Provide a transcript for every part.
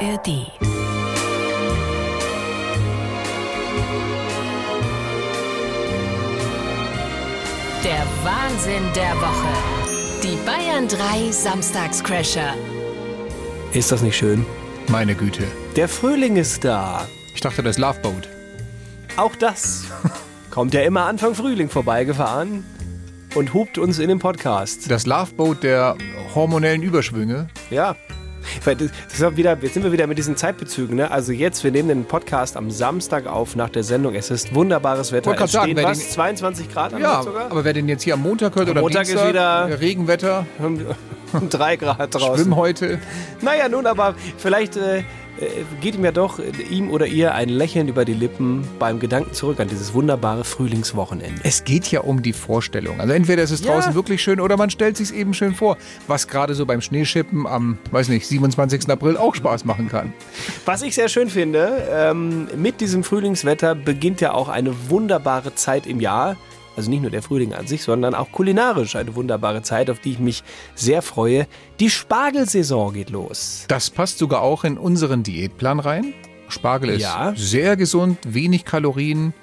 ARD. Der Wahnsinn der Woche. Die Bayern 3 Samstagscrasher. Ist das nicht schön? Meine Güte. Der Frühling ist da. Ich dachte, das Loveboat. Auch das kommt ja immer Anfang Frühling vorbeigefahren und hupt uns in den Podcast. Das Loveboat der hormonellen Überschwünge. Ja. Weil das ist wieder, jetzt sind wir wieder mit diesen Zeitbezügen. Ne? Also jetzt, wir nehmen den Podcast am Samstag auf nach der Sendung. Es ist wunderbares Wetter. Es sagen, stehen was, den- 22 Grad am Ja, sogar? aber wer den jetzt hier am Montag hört oder am Montag ist Dienstag, wieder- Regenwetter, Und drei Grad draußen. Schwimm heute. Naja, nun, aber vielleicht äh, äh, geht ihm ja doch, äh, ihm oder ihr, ein Lächeln über die Lippen beim Gedanken zurück an dieses wunderbare Frühlingswochenende. Es geht ja um die Vorstellung. Also entweder ist es Ja. draußen wirklich schön oder man stellt sich eben schön vor, was gerade so beim Schneeschippen am, weiß nicht, 27. April auch Spaß machen kann. Was ich sehr schön finde, ähm, mit diesem Frühlingswetter beginnt ja auch eine wunderbare Zeit im Jahr. Also nicht nur der Frühling an sich, sondern auch kulinarisch eine wunderbare Zeit, auf die ich mich sehr freue. Die Spargelsaison geht los. Das passt sogar auch in unseren Diätplan rein. Spargel ist Ja. sehr gesund, wenig Kalorien.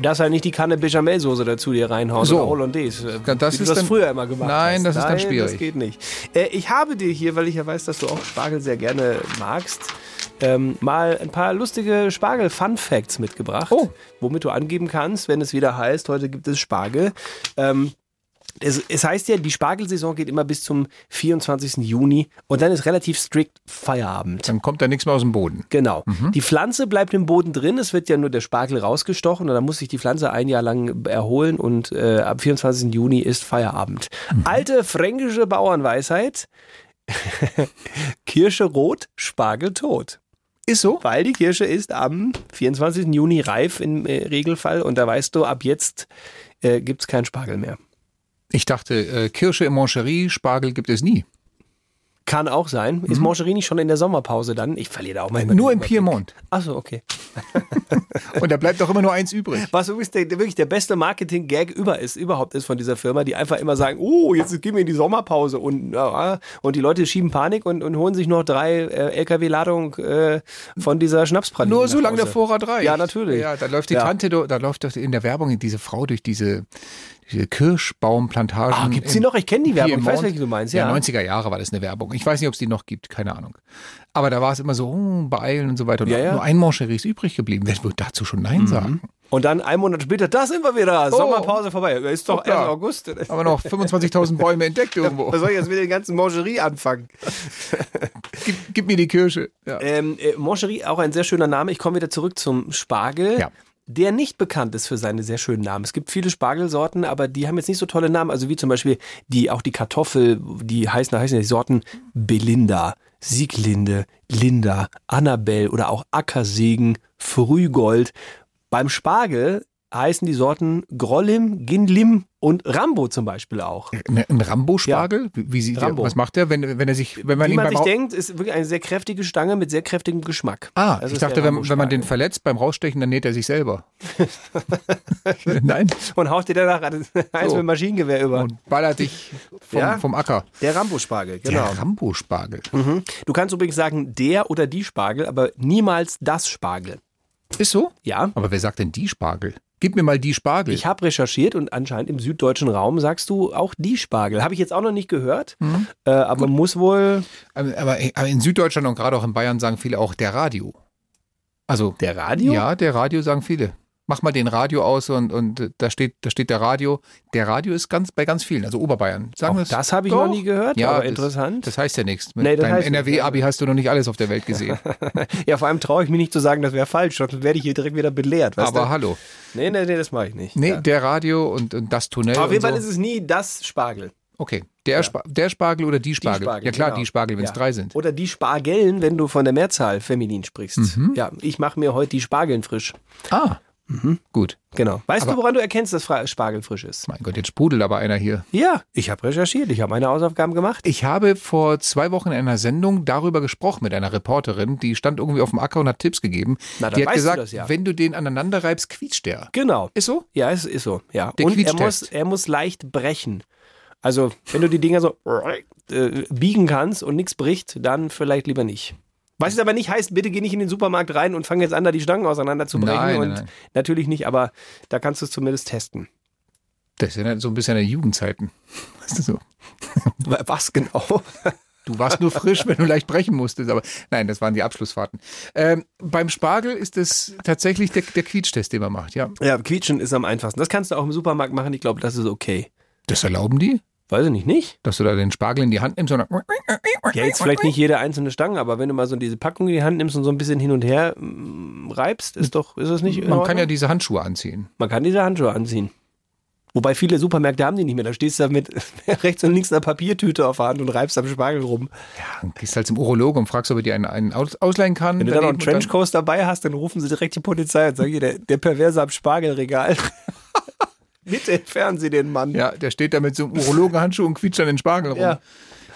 Dass er nicht die Kanne Bechamelsoße dazu dir reinhauen So. oder Hollandaise. Ja, das wie ist du das dann- früher immer gemacht Nein, hast. das ist dann Nein, schwierig. das geht nicht. Äh, ich habe dir hier, weil ich ja weiß, dass du auch Spargel sehr gerne magst, ähm, mal ein paar lustige Spargel-Fun-Facts mitgebracht, Oh. womit du angeben kannst, wenn es wieder heißt, heute gibt es Spargel. Ähm, es, es heißt ja, die Spargelsaison geht immer bis zum 24. Juni und dann ist relativ strikt Feierabend. Dann kommt da nichts mehr aus dem Boden. Genau. Mhm. Die Pflanze bleibt im Boden drin. Es wird ja nur der Spargel rausgestochen und dann muss sich die Pflanze ein Jahr lang erholen und äh, am 24. Juni ist Feierabend. Mhm. Alte fränkische Bauernweisheit. Kirsche rot, Spargel tot. Ist so? Weil die Kirsche ist am 24. Juni reif im äh, Regelfall und da weißt du, ab jetzt äh, gibt es keinen Spargel mehr. Ich dachte, äh, Kirsche im Mancherie, Spargel gibt es nie. Kann auch sein. Ist Moncherini schon in der Sommerpause dann? Ich verliere da auch manchmal. Mhm. Nur im. Piemont. Achso, okay. Und da bleibt doch immer nur eins übrig. Was übrigens der, wirklich der beste Marketing-Gag über ist, überhaupt ist von dieser Firma, die einfach immer sagen, oh, jetzt gehen wir in die Sommerpause und, ja, und die Leute schieben Panik und, und holen sich noch drei äh, LKW-Ladung äh, von dieser Schnapspraline. Nur nach so lange der. Vorrat reicht. Ja, natürlich. Ja, da läuft die Ja. Tante, da läuft doch in der Werbung diese Frau durch diese, diese Kirschbaumplantagen. Ah, gibt's die noch? Ich kenne die Werbung. Ich weiß, welche du meinst. Ja, Ja, 90er Jahre war das eine Werbung. Ich weiß nicht, ob es die noch gibt, keine Ahnung. Aber da war es immer so, oh, beeilen und so weiter. Und Ja, ja. nur ein Moncherie ist übrig geblieben. Wer wird dazu schon Nein sagen? Und dann einen Monat später, da sind wir wieder. Sommerpause vorbei. Ist doch erst August. Aber noch 25.000 Bäume entdeckt irgendwo. Was soll ich jetzt mit den ganzen Moncherie anfangen? Gib, gib mir die Kirsche. Ja. Ähm, äh, Moncherie, auch ein sehr schöner Name. Ich komme wieder zurück zum Spargel. Ja. Der nicht bekannt ist für seine sehr schönen Namen. Es gibt viele Spargelsorten, aber die haben jetzt nicht so tolle Namen. Also wie zum Beispiel die, auch die Kartoffel, die heißen, heißen die Sorten Belinda, Sieglinde, Linda, Annabelle oder auch Ackersegen, Frühgold. Beim Spargel heißen die Sorten Grollim, Ginlim und Rambo zum Beispiel auch. Ne- Ein Rambo-Spargel? Wie, wie sieht Rambo. Der, was macht der, wenn, wenn er sich, wenn man Wie ihn man beim sich denkt, ist wirklich eine sehr kräftige Stange mit sehr kräftigem Geschmack. Ah, Das ich dachte, wenn, wenn man den verletzt beim Rausstechen, dann näht er sich selber. Nein. und haut dir danach eins So. mit Maschinengewehr über. Und ballert dich vom, Ja. vom Acker. Der Rambo-Spargel, genau. Der Rambo-Spargel. Mhm. Du kannst übrigens sagen der oder die Spargel, aber niemals das Spargel. Ist so? Ja. Aber wer sagt denn die Spargel? Gib mir mal die Spargel. Ich habe recherchiert und anscheinend im süddeutschen Raum sagst du auch die Spargel. Habe ich jetzt auch noch nicht gehört, Mhm. äh, aber muss wohl aber, aber aber in Süddeutschland und gerade auch in Bayern sagen viele auch der Radio. Also der Radio? Ja, der Radio sagen viele. Mach mal den Radio aus und, und da steht da steht der Radio. Der Radio ist ganz bei ganz vielen, also Oberbayern. Sagen das, das habe ich Doch. noch nie gehört, Ja, aber das- interessant. Das heißt ja nichts. Mit Nee, deinem NRW-Abi hast du noch nicht alles auf der Welt gesehen. ja, vor allem traue ich mich nicht zu sagen, das wäre falsch, sonst werde ich hier direkt wieder belehrt. Aber du? hallo. Nee, nee, nee, das mache ich nicht. Nee, Ja. der Radio und, und das Tunnel. Auf jeden Fall so. ist es nie das Spargel. Okay, der, Spa der Spargel oder die Spargel? Spargel, ja klar, genau. die Spargel, wenn es Ja. drei sind. Oder die Spargellen, wenn du von der Mehrzahl feminin sprichst. Mhm. Ja, ich mache mir heute die Spargeln frisch. Ah, gut. Genau. Weißt Aber- du, woran du erkennst, dass Spargel frisch ist? Mein Gott, jetzt sprudelt aber einer hier. Ja, ich habe recherchiert, ich habe meine Hausaufgaben gemacht. Ich habe vor zwei Wochen in einer Sendung darüber gesprochen mit einer Reporterin, die stand irgendwie auf dem Acker und hat Tipps gegeben. Na, dann die hat weißt du gesagt, das ja. wenn du den aneinander reibst, quietscht der. Genau. Ist so? Ja, es ist so. Ja. Der Und er muss, er muss leicht brechen. Also, wenn du die Dinger so äh, biegen kannst und nichts bricht, dann vielleicht lieber nicht. Was es aber nicht heißt, bitte geh nicht in den Supermarkt rein und fang jetzt an, da die Stangen auseinanderzubrechen. Nein, und nein. natürlich nicht, aber da kannst du es zumindest testen. Das ist ja so ein bisschen eine Jugendzeiten. Weißt du so? Was genau? Du warst nur frisch, wenn du leicht brechen musstest, aber nein, das waren die Abschlussfahrten. Ähm, beim Spargel ist es tatsächlich der, der Quietschtest, den man macht, ja. Ja, quietschen ist am einfachsten. Das kannst du auch im Supermarkt machen. Ich glaube, das ist okay. Das erlauben die, Weiß ich nicht, nicht? dass du da den Spargel in die Hand nimmst und dann Ja, jetzt vielleicht nicht jede einzelne Stange, aber wenn du mal so diese Packung in die Hand nimmst und so ein bisschen hin und her mm, reibst, ist doch, ist das nicht? in Man kann ja diese Handschuhe anziehen. man kann diese Handschuhe anziehen. Wobei viele Supermärkte haben die nicht mehr. Da stehst du da mit rechts und links einer Papiertüte auf der Hand und reibst am Spargel rum. Ja, dann gehst halt zum Urologen und fragst, ob er dir einen, einen aus, ausleihen kann. Wenn du dann noch einen und Trenchcoat dabei hast, dann rufen sie direkt die Polizei und sagen, hier, der, der Perverse am Spargelregal. Bitte entfernen Sie den Mann. Ja, der steht da mit so einem Urologenhandschuh und quietscht an den Spargel rum. Ja.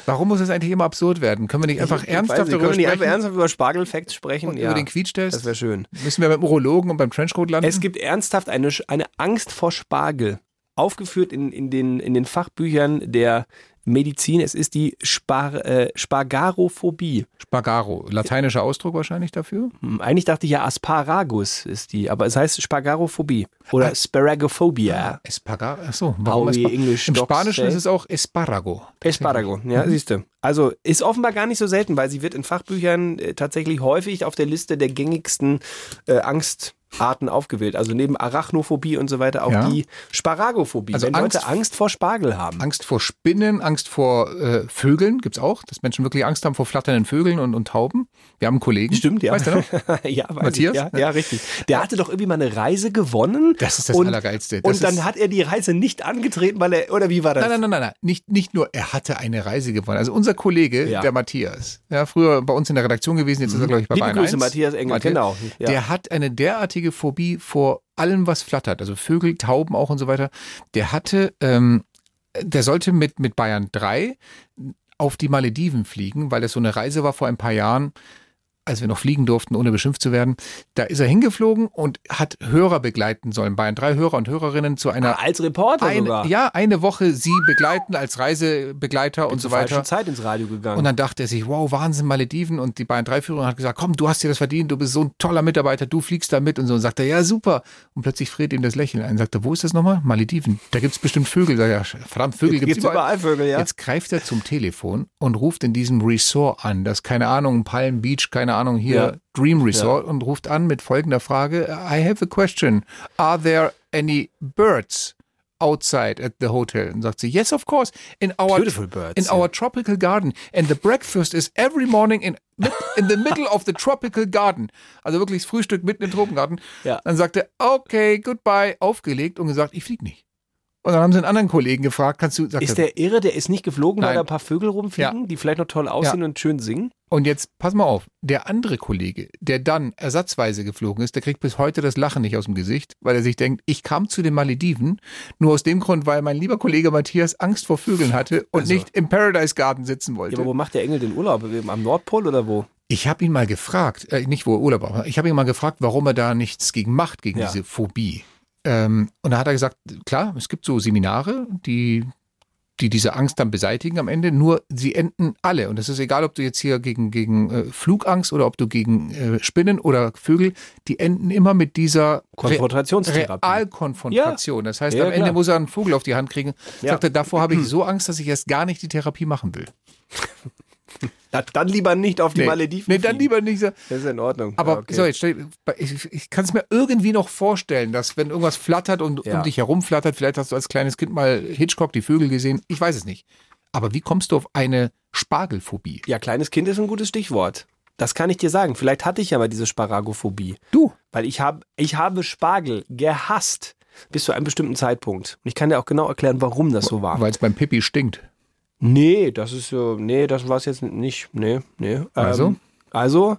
Warum muss das eigentlich immer absurd werden? Können wir nicht einfach Ich ernsthaft nicht, darüber können wir nicht einfach sprechen? ernsthaft über Spargelfacts sprechen? und ja, über den Quietschtest? das wäre schön. Müssen wir beim Urologen und beim Trenchcoat landen? Es gibt ernsthaft eine, eine Angst vor Spargel. Aufgeführt in, in, den, in den Fachbüchern der Medizin. Es ist die Spar, äh, Spargarophobie. Spagaro, lateinischer Ausdruck wahrscheinlich dafür? Hm, Eigentlich dachte ich ja Asparagus ist die, aber es heißt Spargarophobie oder Sparagophobia. Espagaro, achso, How warum Espa English Im Spanischen ist es auch Esparago. Esparago, ja, Mhm. siehst du. Also ist offenbar gar nicht so selten, weil sie wird in Fachbüchern äh, tatsächlich häufig auf der Liste der gängigsten äh, Angstarten aufgewählt. Also neben Arachnophobie und so weiter auch Ja. die Sparagophobie. Also wenn Angst- Leute Angst vor Spargel haben. Angst vor Spinnen, Angst vor äh, Vögeln gibt's auch, dass Menschen wirklich Angst haben vor flatternden Vögeln und, und Tauben. Wir haben einen Kollegen. Stimmt, ja. Weißt du noch? ja, weiß Matthias? Ich, ja, ja, richtig. Der hatte doch irgendwie mal eine Reise gewonnen. Das ist das und, Allergeilste. Das und dann hat er die Reise nicht angetreten, weil er, oder wie war das? Nein, nein, nein, nein. Nicht, nicht nur, er hatte eine Reise gewonnen. Also unser Kollege, Ja. der Matthias, ja, früher bei uns in der Redaktion gewesen, jetzt ist er, glaube ich, bei Liebe Bayern Grüße, 1. Matthias Engel, genau, ja. Der hat eine derartige Phobie vor allem, was flattert. Also Vögel, Tauben auch und so weiter. Der hatte, ähm, der sollte mit, mit Bayern 3 auf die Malediven fliegen, weil das so eine Reise war vor ein paar Jahren, als wir noch fliegen durften, ohne beschimpft zu werden. Da ist er hingeflogen und hat Hörer begleiten sollen. Bayern 3 Hörer und Hörerinnen zu einer Ah, als Reporter eine, sogar. ja, eine Woche sie begleiten als Reisebegleiter und so weiter. Zeit ins Radio gegangen. Und dann dachte er sich, wow, Wahnsinn, Malediven. Und die beiden Dreiführer hat gesagt, komm, du hast dir das verdient, du bist so ein toller Mitarbeiter, du fliegst da mit und so. Und sagt er, ja, super. Und plötzlich friert ihm das Lächeln ein. Sagt er, wo ist das nochmal? Malediven. Da gibt's bestimmt Vögel. Sagt er, ja, verdammt, Vögel gibt's gibt's überall. überall Vögel, ja. Jetzt greift er zum Telefon und ruft in diesem Resort an. Das, keine Ahnung, Palm Beach, keine Ahnung, hier Ja. Dream Resort und ruft an mit folgender Frage. I have a question. Are there any birds? Outside at the hotel. Und sagt sie, yes, of course. In our Beautiful birds, in ja. our tropical garden. And the breakfast is every morning in, in the middle of the tropical garden. Also wirklich das Frühstück mitten im Tropengarten. Ja. Dann sagt er, okay, goodbye, aufgelegt und gesagt, ich flieg nicht. Und dann haben sie einen anderen Kollegen gefragt, kannst du, Ist er, der irre, der ist nicht geflogen, weil Nein. da ein paar Vögel rumfliegen, die vielleicht noch toll aussehen Ja. und schön singen? und jetzt pass mal auf, der andere Kollege, der dann ersatzweise geflogen ist, der kriegt bis heute das Lachen nicht aus dem Gesicht, weil er sich denkt, ich kam zu den Malediven nur aus dem Grund, weil mein lieber Kollege Matthias Angst vor Vögeln hatte und Also. nicht im Paradise Garden sitzen wollte. Ja, aber wo macht der Engel den Urlaub? Am Nordpol oder wo? Ich habe ihn mal gefragt, äh, nicht wo er Urlaub war, ich habe ihn mal gefragt, warum er da nichts gegen macht, gegen Ja. diese Phobie. Ähm, und da hat er gesagt, klar, es gibt so Seminare, die, die diese Angst dann beseitigen am Ende, nur sie enden alle. Und es ist egal, ob du jetzt hier gegen, gegen äh, Flugangst oder ob du gegen äh, Spinnen oder Vögel, die enden immer mit dieser Konfrontationstherapie. Realkonfrontation. Das heißt, Ja, am Ende klar. muss er einen Vogel auf die Hand kriegen. Ja. Sagt er, davor habe ich so Angst, dass ich erst gar nicht die Therapie machen will. Dann lieber nicht auf die Nee, Malediven. nee dann lieber nicht. so- Das ist in Ordnung. Aber Ja, okay. so, jetzt stell, ich, ich kann es mir irgendwie noch vorstellen, dass wenn irgendwas flattert und Ja. um dich herum flattert, vielleicht hast du als kleines Kind mal Hitchcock die Vögel gesehen, ich weiß es nicht. Aber wie kommst du auf eine Spargelphobie? Ja, kleines Kind ist ein gutes Stichwort. Das kann ich dir sagen. Vielleicht hatte ich ja mal diese Sparagophobie. Du, Weil ich, hab, ich habe Spargel gehasst bis zu einem bestimmten Zeitpunkt. Und ich kann dir auch genau erklären, warum das so war. weil es beim Pipi stinkt. Nee, das ist so, nee, das war es jetzt nicht. Nee, nee. Also? Ähm, also,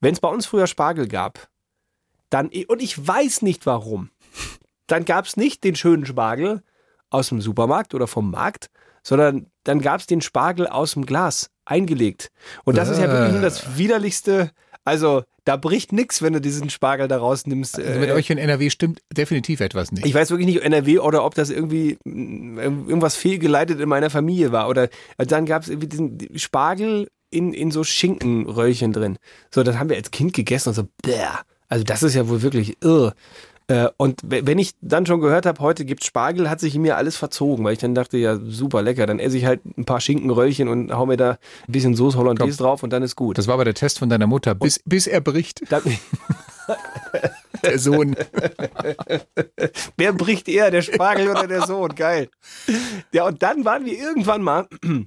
wenn es bei uns früher Spargel gab, dann, und ich weiß nicht warum, dann gab es nicht den schönen Spargel aus dem Supermarkt oder vom Markt, sondern dann gab es den Spargel aus dem Glas eingelegt. Und das ist ja wirklich nur das widerlichste. Also, da bricht nichts, wenn du diesen Spargel da rausnimmst. Also mit Äh, euch in NRW stimmt definitiv etwas nicht. ich weiß wirklich nicht, NRW oder ob das irgendwie mh, irgendwas fehlgeleitet in meiner Familie war. Oder dann gab es irgendwie diesen Spargel in, in so Schinkenröllchen drin. So, das haben wir als Kind gegessen und so, bläh. Also das ist ja wohl wirklich irr. Äh, und wenn ich dann schon gehört habe, heute gibt's Spargel, hat sich in mir alles verzogen, weil ich dann dachte, ja, super lecker, dann esse ich halt ein paar Schinkenröllchen und hau mir da ein bisschen Soße Hollandaise drauf und dann ist gut. Das war aber der Test von deiner Mutter, bis, bis er bricht. Dann, Der Sohn. Wer bricht eher, der Spargel oder der Sohn? Geil. Ja, und dann waren wir irgendwann mal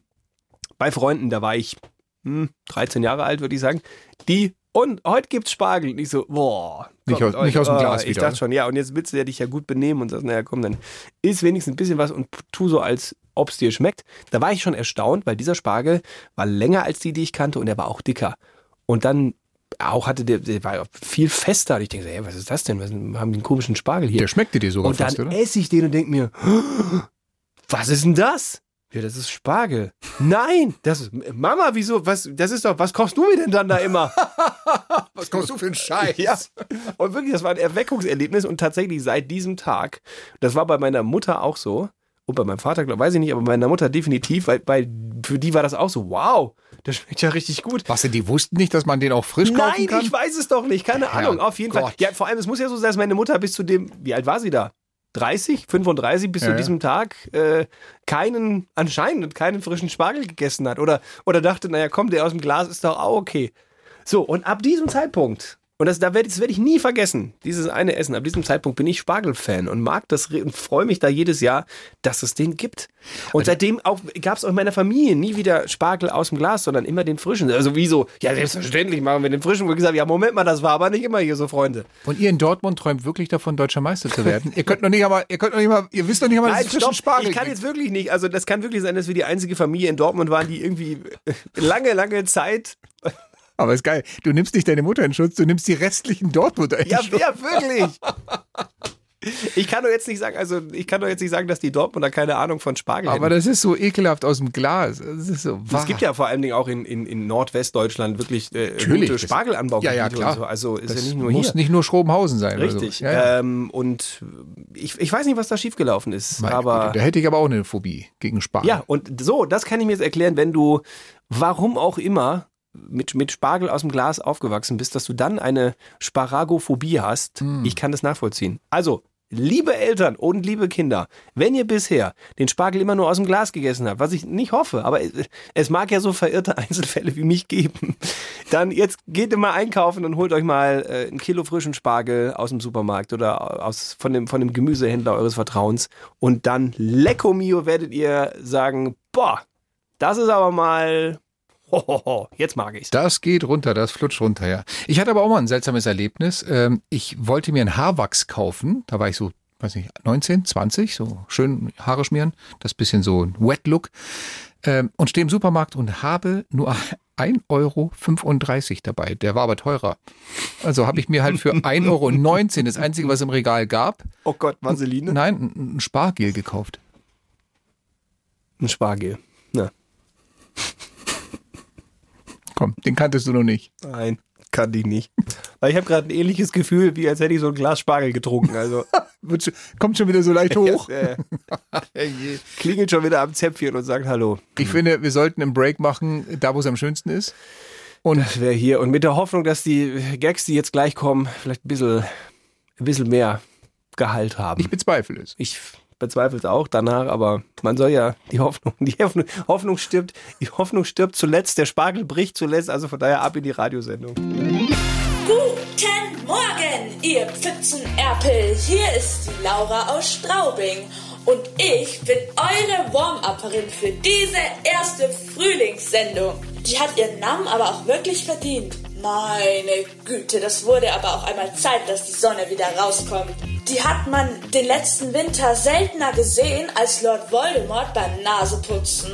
bei Freunden, da war ich hm, 13 Jahre alt, würde ich sagen, die und heute gibt's Spargel. Und ich so, boah. Nicht aus- nicht aus dem oh, Glas Ich wieder, dachte oder? schon, ja, und jetzt willst du ja dich ja gut benehmen und sagst, naja, komm, dann isst wenigstens ein bisschen was und tu so, als ob's dir schmeckt. Da war ich schon erstaunt, weil dieser Spargel war länger als die, die ich kannte und der war auch dicker. Und dann auch hatte der, der war viel fester. Und ich denke, so, ey, was ist das denn? Was haben die einen komischen Spargel hier? Der schmeckte dir sogar und dann fast, oder? esse ich den und denke mir, was ist denn das? Ja, das ist Spargel. Nein, das ist Mama, wieso? Was? Das ist doch. Was kochst du mir denn dann da immer? Was kommst du für einen Scheiß? ja. Und wirklich, das war ein Erweckungserlebnis und tatsächlich seit diesem Tag. Das war bei meiner Mutter auch so und bei meinem Vater, glaub, weiß ich nicht, aber bei meiner Mutter definitiv, weil, weil für die war das auch so. Wow, das schmeckt ja richtig gut. Was denn, die wussten nicht, dass man den auch frisch kaufen Nein, kann? ich weiß es doch nicht. Keine Ahnung. Auf jeden Fall. Gott. Ja, vor allem, es muss ja so sein, dass meine Mutter bis zu dem, wie alt war sie da? 30, 35 bis Ja, zu diesem Tag äh, keinen, anscheinend keinen frischen Spargel gegessen hat. Oder, oder dachte, naja, komm, der aus dem Glas ist doch auch okay. So, und ab diesem Zeitpunkt, und das, da werd, das werde ich nie vergessen, dieses eine Essen, ab diesem Zeitpunkt bin ich Spargelfan und mag das und freue mich da jedes Jahr, dass es den gibt. Und seitdem gab es auch in meiner Familie nie wieder Spargel aus dem Glas, sondern immer den frischen. Also wieso? Ja, selbstverständlich machen wir den frischen. Wo ich gesagt, ja, Moment mal, das war aber nicht immer hier so, Freunde. Und ihr in Dortmund träumt wirklich davon, deutscher Meister zu werden? ihr könnt noch nicht einmal, ihr könnt noch nicht mal, ihr wisst noch nicht einmal, dass Nein, es frischen Spargel ich kann jetzt wirklich nicht. Also das kann wirklich sein, dass wir die einzige Familie in Dortmund waren, die irgendwie lange, lange Zeit. Aber ist geil. Du nimmst nicht deine Mutter in Schutz, du nimmst die restlichen Dortmunder in Ja, Schutz. ja, wirklich. Ich kann doch jetzt nicht sagen, also ich kann doch jetzt nicht sagen, dass die Dortmunder keine Ahnung von Spargel Aber hätten. das ist so ekelhaft aus dem Glas. Das ist so Es gibt ja vor allen Dingen auch in, in, in Nordwestdeutschland wirklich äh, gute Spargelanbaugebiete Ja, ja, klar. so. Also ist das ja nicht nur muss hier. nicht nur Schrobenhausen sein. Richtig. Oder so. Ja, ja. Ähm, und ich, ich weiß nicht, was da schiefgelaufen ist. Meine aber Güte, da hätte ich aber auch eine Phobie gegen Spargel. Ja, und so, das kann ich mir jetzt erklären, wenn du, warum auch immer, mit, mit Spargel aus dem Glas aufgewachsen bist, dass du dann eine Sparagophobie hast. Hm. Ich kann das nachvollziehen. Also, liebe Eltern und liebe Kinder, wenn ihr bisher den Spargel immer nur aus dem Glas gegessen habt, was ich nicht hoffe, aber es- es mag ja so verirrte Einzelfälle wie mich geben, dann jetzt geht immer einkaufen und holt euch mal äh, ein Kilo frischen Spargel aus dem Supermarkt oder aus, von, dem, von dem Gemüsehändler eures Vertrauens und dann lecco mio werdet ihr sagen, boah, das ist aber mal, hohoho, jetzt mag ich's. Das geht runter, das flutscht runter, ja. Ich hatte aber auch mal ein seltsames Erlebnis. Ähm, Ich wollte mir einen Haarwachs kaufen. Da war ich so, weiß nicht, 19, 20, so schön Haare schmieren. Das bisschen so ein Wet-Look. Ähm, Und stehe im Supermarkt und habe nur 1,35 Euro dabei. Der war aber teurer. Also habe ich mir halt für 1,19 Euro, das einzige, was im Regal gab, Oh Gott, Vaseline? nein, ein ein Spargel gekauft. Ein Spargel. Na, Komm, den kanntest du noch nicht. nein, kann die nicht. Weil ich habe gerade ein ähnliches Gefühl, wie als hätte ich so ein Glas Spargel getrunken. Also Kommt schon wieder so leicht hoch. klingelt schon wieder am Zäpfchen und sagt Hallo. Ich finde, wir sollten einen Break machen, da wo es am schönsten ist. Und Wer hier und mit der Hoffnung, dass die Gags, die jetzt gleich kommen, vielleicht ein bisschen, ein bisschen mehr Gehalt haben. ich bezweifle es. Ich bezweifle es auch danach, aber man soll ja die Hoffnung, die Hoffnung, Hoffnung stirbt, die Hoffnung stirbt zuletzt, der Spargel bricht zuletzt, also von daher ab in die Radiosendung. Guten Morgen, ihr Pfützenerpel. Hier ist die Laura aus Straubing. Und ich bin eure Warm-Upperin für diese erste Frühlingssendung. Die hat ihren Namen aber auch wirklich verdient. Meine Güte, das wurde aber auch einmal Zeit, dass die Sonne wieder rauskommt. Die hat man den letzten Winter seltener gesehen als Lord Voldemort beim Naseputzen.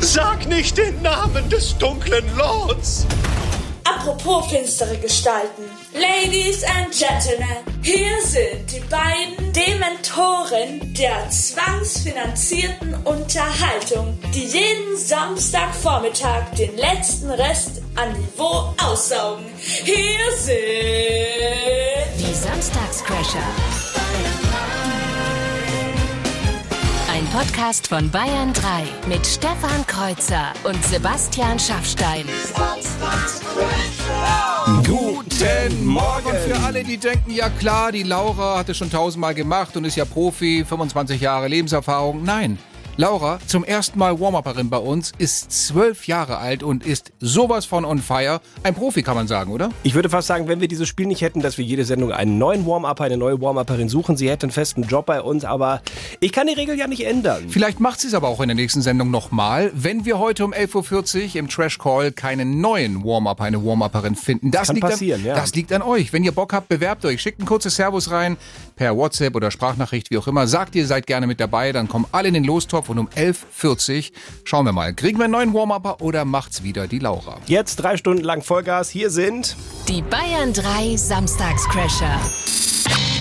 Sag nicht den Namen des dunklen Lords! Apropos finstere Gestalten. Ladies and Gentlemen, hier sind die beiden Dementoren der zwangsfinanzierten Unterhaltung, die jeden Samstagvormittag den letzten Rest an Niveau aussaugen. Hier sind Die Samstagscrasher. Ein Podcast von Bayern 3 mit Stefan Kreuzer und Sebastian Schaffstein. Guten Morgen für alle, die denken, ja klar, die Laura hat es schon tausendmal gemacht und ist ja Profi, 25 Jahre Lebenserfahrung. Nein. Laura, zum ersten Mal Warm-Upperin bei uns, ist zwölf Jahre alt und ist sowas von on fire. Ein Profi, kann man sagen, oder? Ich würde fast sagen, wenn wir dieses Spiel nicht hätten, dass wir jede Sendung einen neuen Warm-Upper, eine neue Warm-Upperin suchen. Sie hätte einen festen Job bei uns, aber ich kann die Regel ja nicht ändern. Vielleicht macht sie es aber auch in der nächsten Sendung nochmal, wenn wir heute um 11.40 Uhr im Trash Call keinen neuen Warm-Upper, eine Warm-Upperin finden. Das, Kann liegt passieren, an, ja. das liegt an euch. Wenn ihr Bock habt, bewerbt euch. Schickt ein kurzes Servus rein, per WhatsApp oder Sprachnachricht, wie auch immer. Sagt ihr seid gerne mit dabei, dann kommen alle in den Lostopf und um 11.40 Uhr schauen wir mal, kriegen wir einen neuen Warm-Upper oder macht's wieder die Laura? Jetzt drei Stunden lang Vollgas. Hier sind. Die Bayern 3 Samstagscrasher.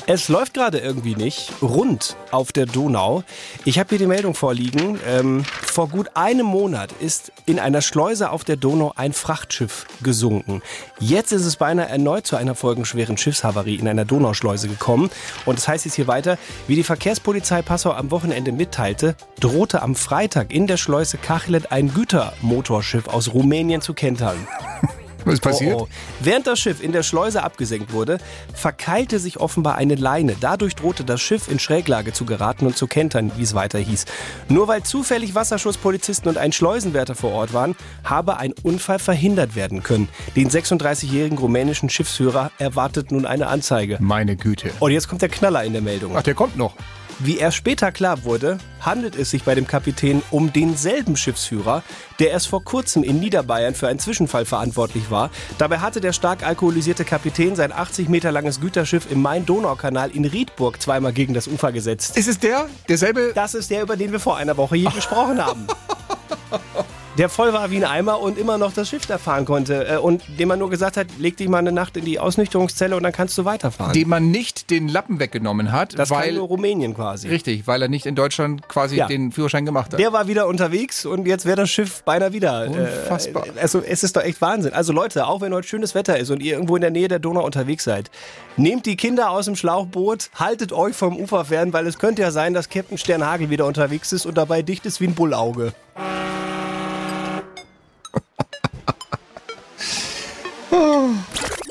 Es läuft gerade irgendwie nicht rund auf der Donau. Ich habe hier die Meldung vorliegen. Ähm, vor gut einem Monat ist in einer Schleuse auf der Donau ein Frachtschiff gesunken. Jetzt ist es beinahe erneut zu einer folgenschweren Schiffshavarie in einer Donauschleuse gekommen. Und das heißt jetzt hier weiter, wie die Verkehrspolizei Passau am Wochenende mitteilte, drohte am Freitag in der Schleuse Kachelet ein Gütermotorschiff aus Rumänien zu kentern. Was ist passiert? Oh, oh. Während das Schiff in der Schleuse abgesenkt wurde, verkeilte sich offenbar eine Leine. Dadurch drohte das Schiff in Schräglage zu geraten und zu kentern, wie es weiter hieß. Nur weil zufällig Wasserschutzpolizisten und ein Schleusenwärter vor Ort waren, habe ein Unfall verhindert werden können. Den 36-jährigen rumänischen Schiffsführer erwartet nun eine Anzeige. Meine Güte. Und jetzt kommt der Knaller in der Meldung. Ach, der kommt noch. Wie erst später klar wurde, handelt es sich bei dem Kapitän um denselben Schiffsführer, der erst vor kurzem in Niederbayern für einen Zwischenfall verantwortlich war. Dabei hatte der stark alkoholisierte Kapitän sein 80 Meter langes Güterschiff im Main-Donau-Kanal in Riedburg zweimal gegen das Ufer gesetzt. Ist es der? Derselbe? Das ist der, über den wir vor einer Woche hier gesprochen haben. Der voll war wie ein Eimer und immer noch das Schiff da fahren konnte. äh, Und dem man nur gesagt hat, leg dich mal eine Nacht in die Ausnüchterungszelle und dann kannst du weiterfahren. Dem man nicht den Lappen weggenommen hat, das kann weil. nur Rumänien quasi. Richtig, weil er nicht in Deutschland quasi Ja. den Führerschein gemacht hat. Der war wieder unterwegs und jetzt wäre das Schiff beinahe wieder. Unfassbar. Äh, also es ist doch echt Wahnsinn. Also Leute, auch wenn heute schönes Wetter ist und ihr irgendwo in der Nähe der Donau unterwegs seid, nehmt die Kinder aus dem Schlauchboot, haltet euch vom Ufer fern, weil es könnte ja sein, dass Captain Sternhagel wieder unterwegs ist und dabei dicht ist wie ein Bullauge.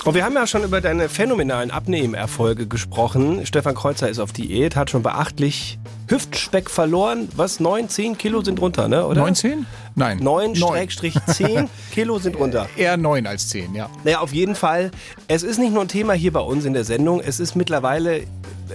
Und wir haben ja schon über deine phänomenalen Abnehmerfolge gesprochen. Stefan Kreuzer ist auf Diät, hat schon beachtlich Hüftspeck verloren. Was? 9, 10 Kilo sind runter, ne? Oder? 19? Nein. 9 Neun. Schrägstrich 10 Kilo sind runter. Eher 9 als 10, ja. Naja, auf jeden Fall. Es ist nicht nur ein Thema hier bei uns in der Sendung. Es ist mittlerweile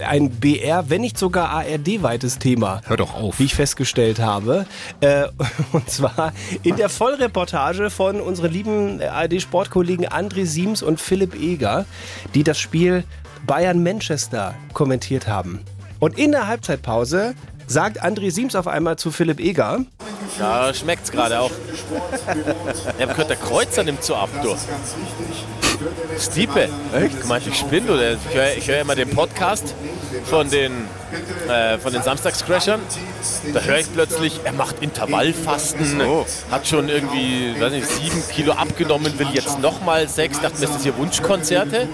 ein BR, wenn nicht sogar ARD-weites Thema. Hör doch auf. Wie ich festgestellt habe. Äh, und zwar in der Vollreportage von unseren lieben ARD-Sportkollegen André Siems und Philipp Eger, die das Spiel Bayern-Manchester kommentiert haben. Und in der Halbzeitpause sagt André Siems auf einmal zu Philipp Eger, Ja, schmeckt's gerade auch. Ja, aber der Kreuzer nimmt so ab, du. Stiepe. Echt? Gemeint, ich spinne? Ich höre hör immer den Podcast von den, äh, von den Samstagscrashern. Da höre ich plötzlich, er macht Intervallfasten, hat schon irgendwie, weiß nicht, sieben Kilo abgenommen, will jetzt nochmal sechs. Dachte mir, ist das hier Wunschkonzerte?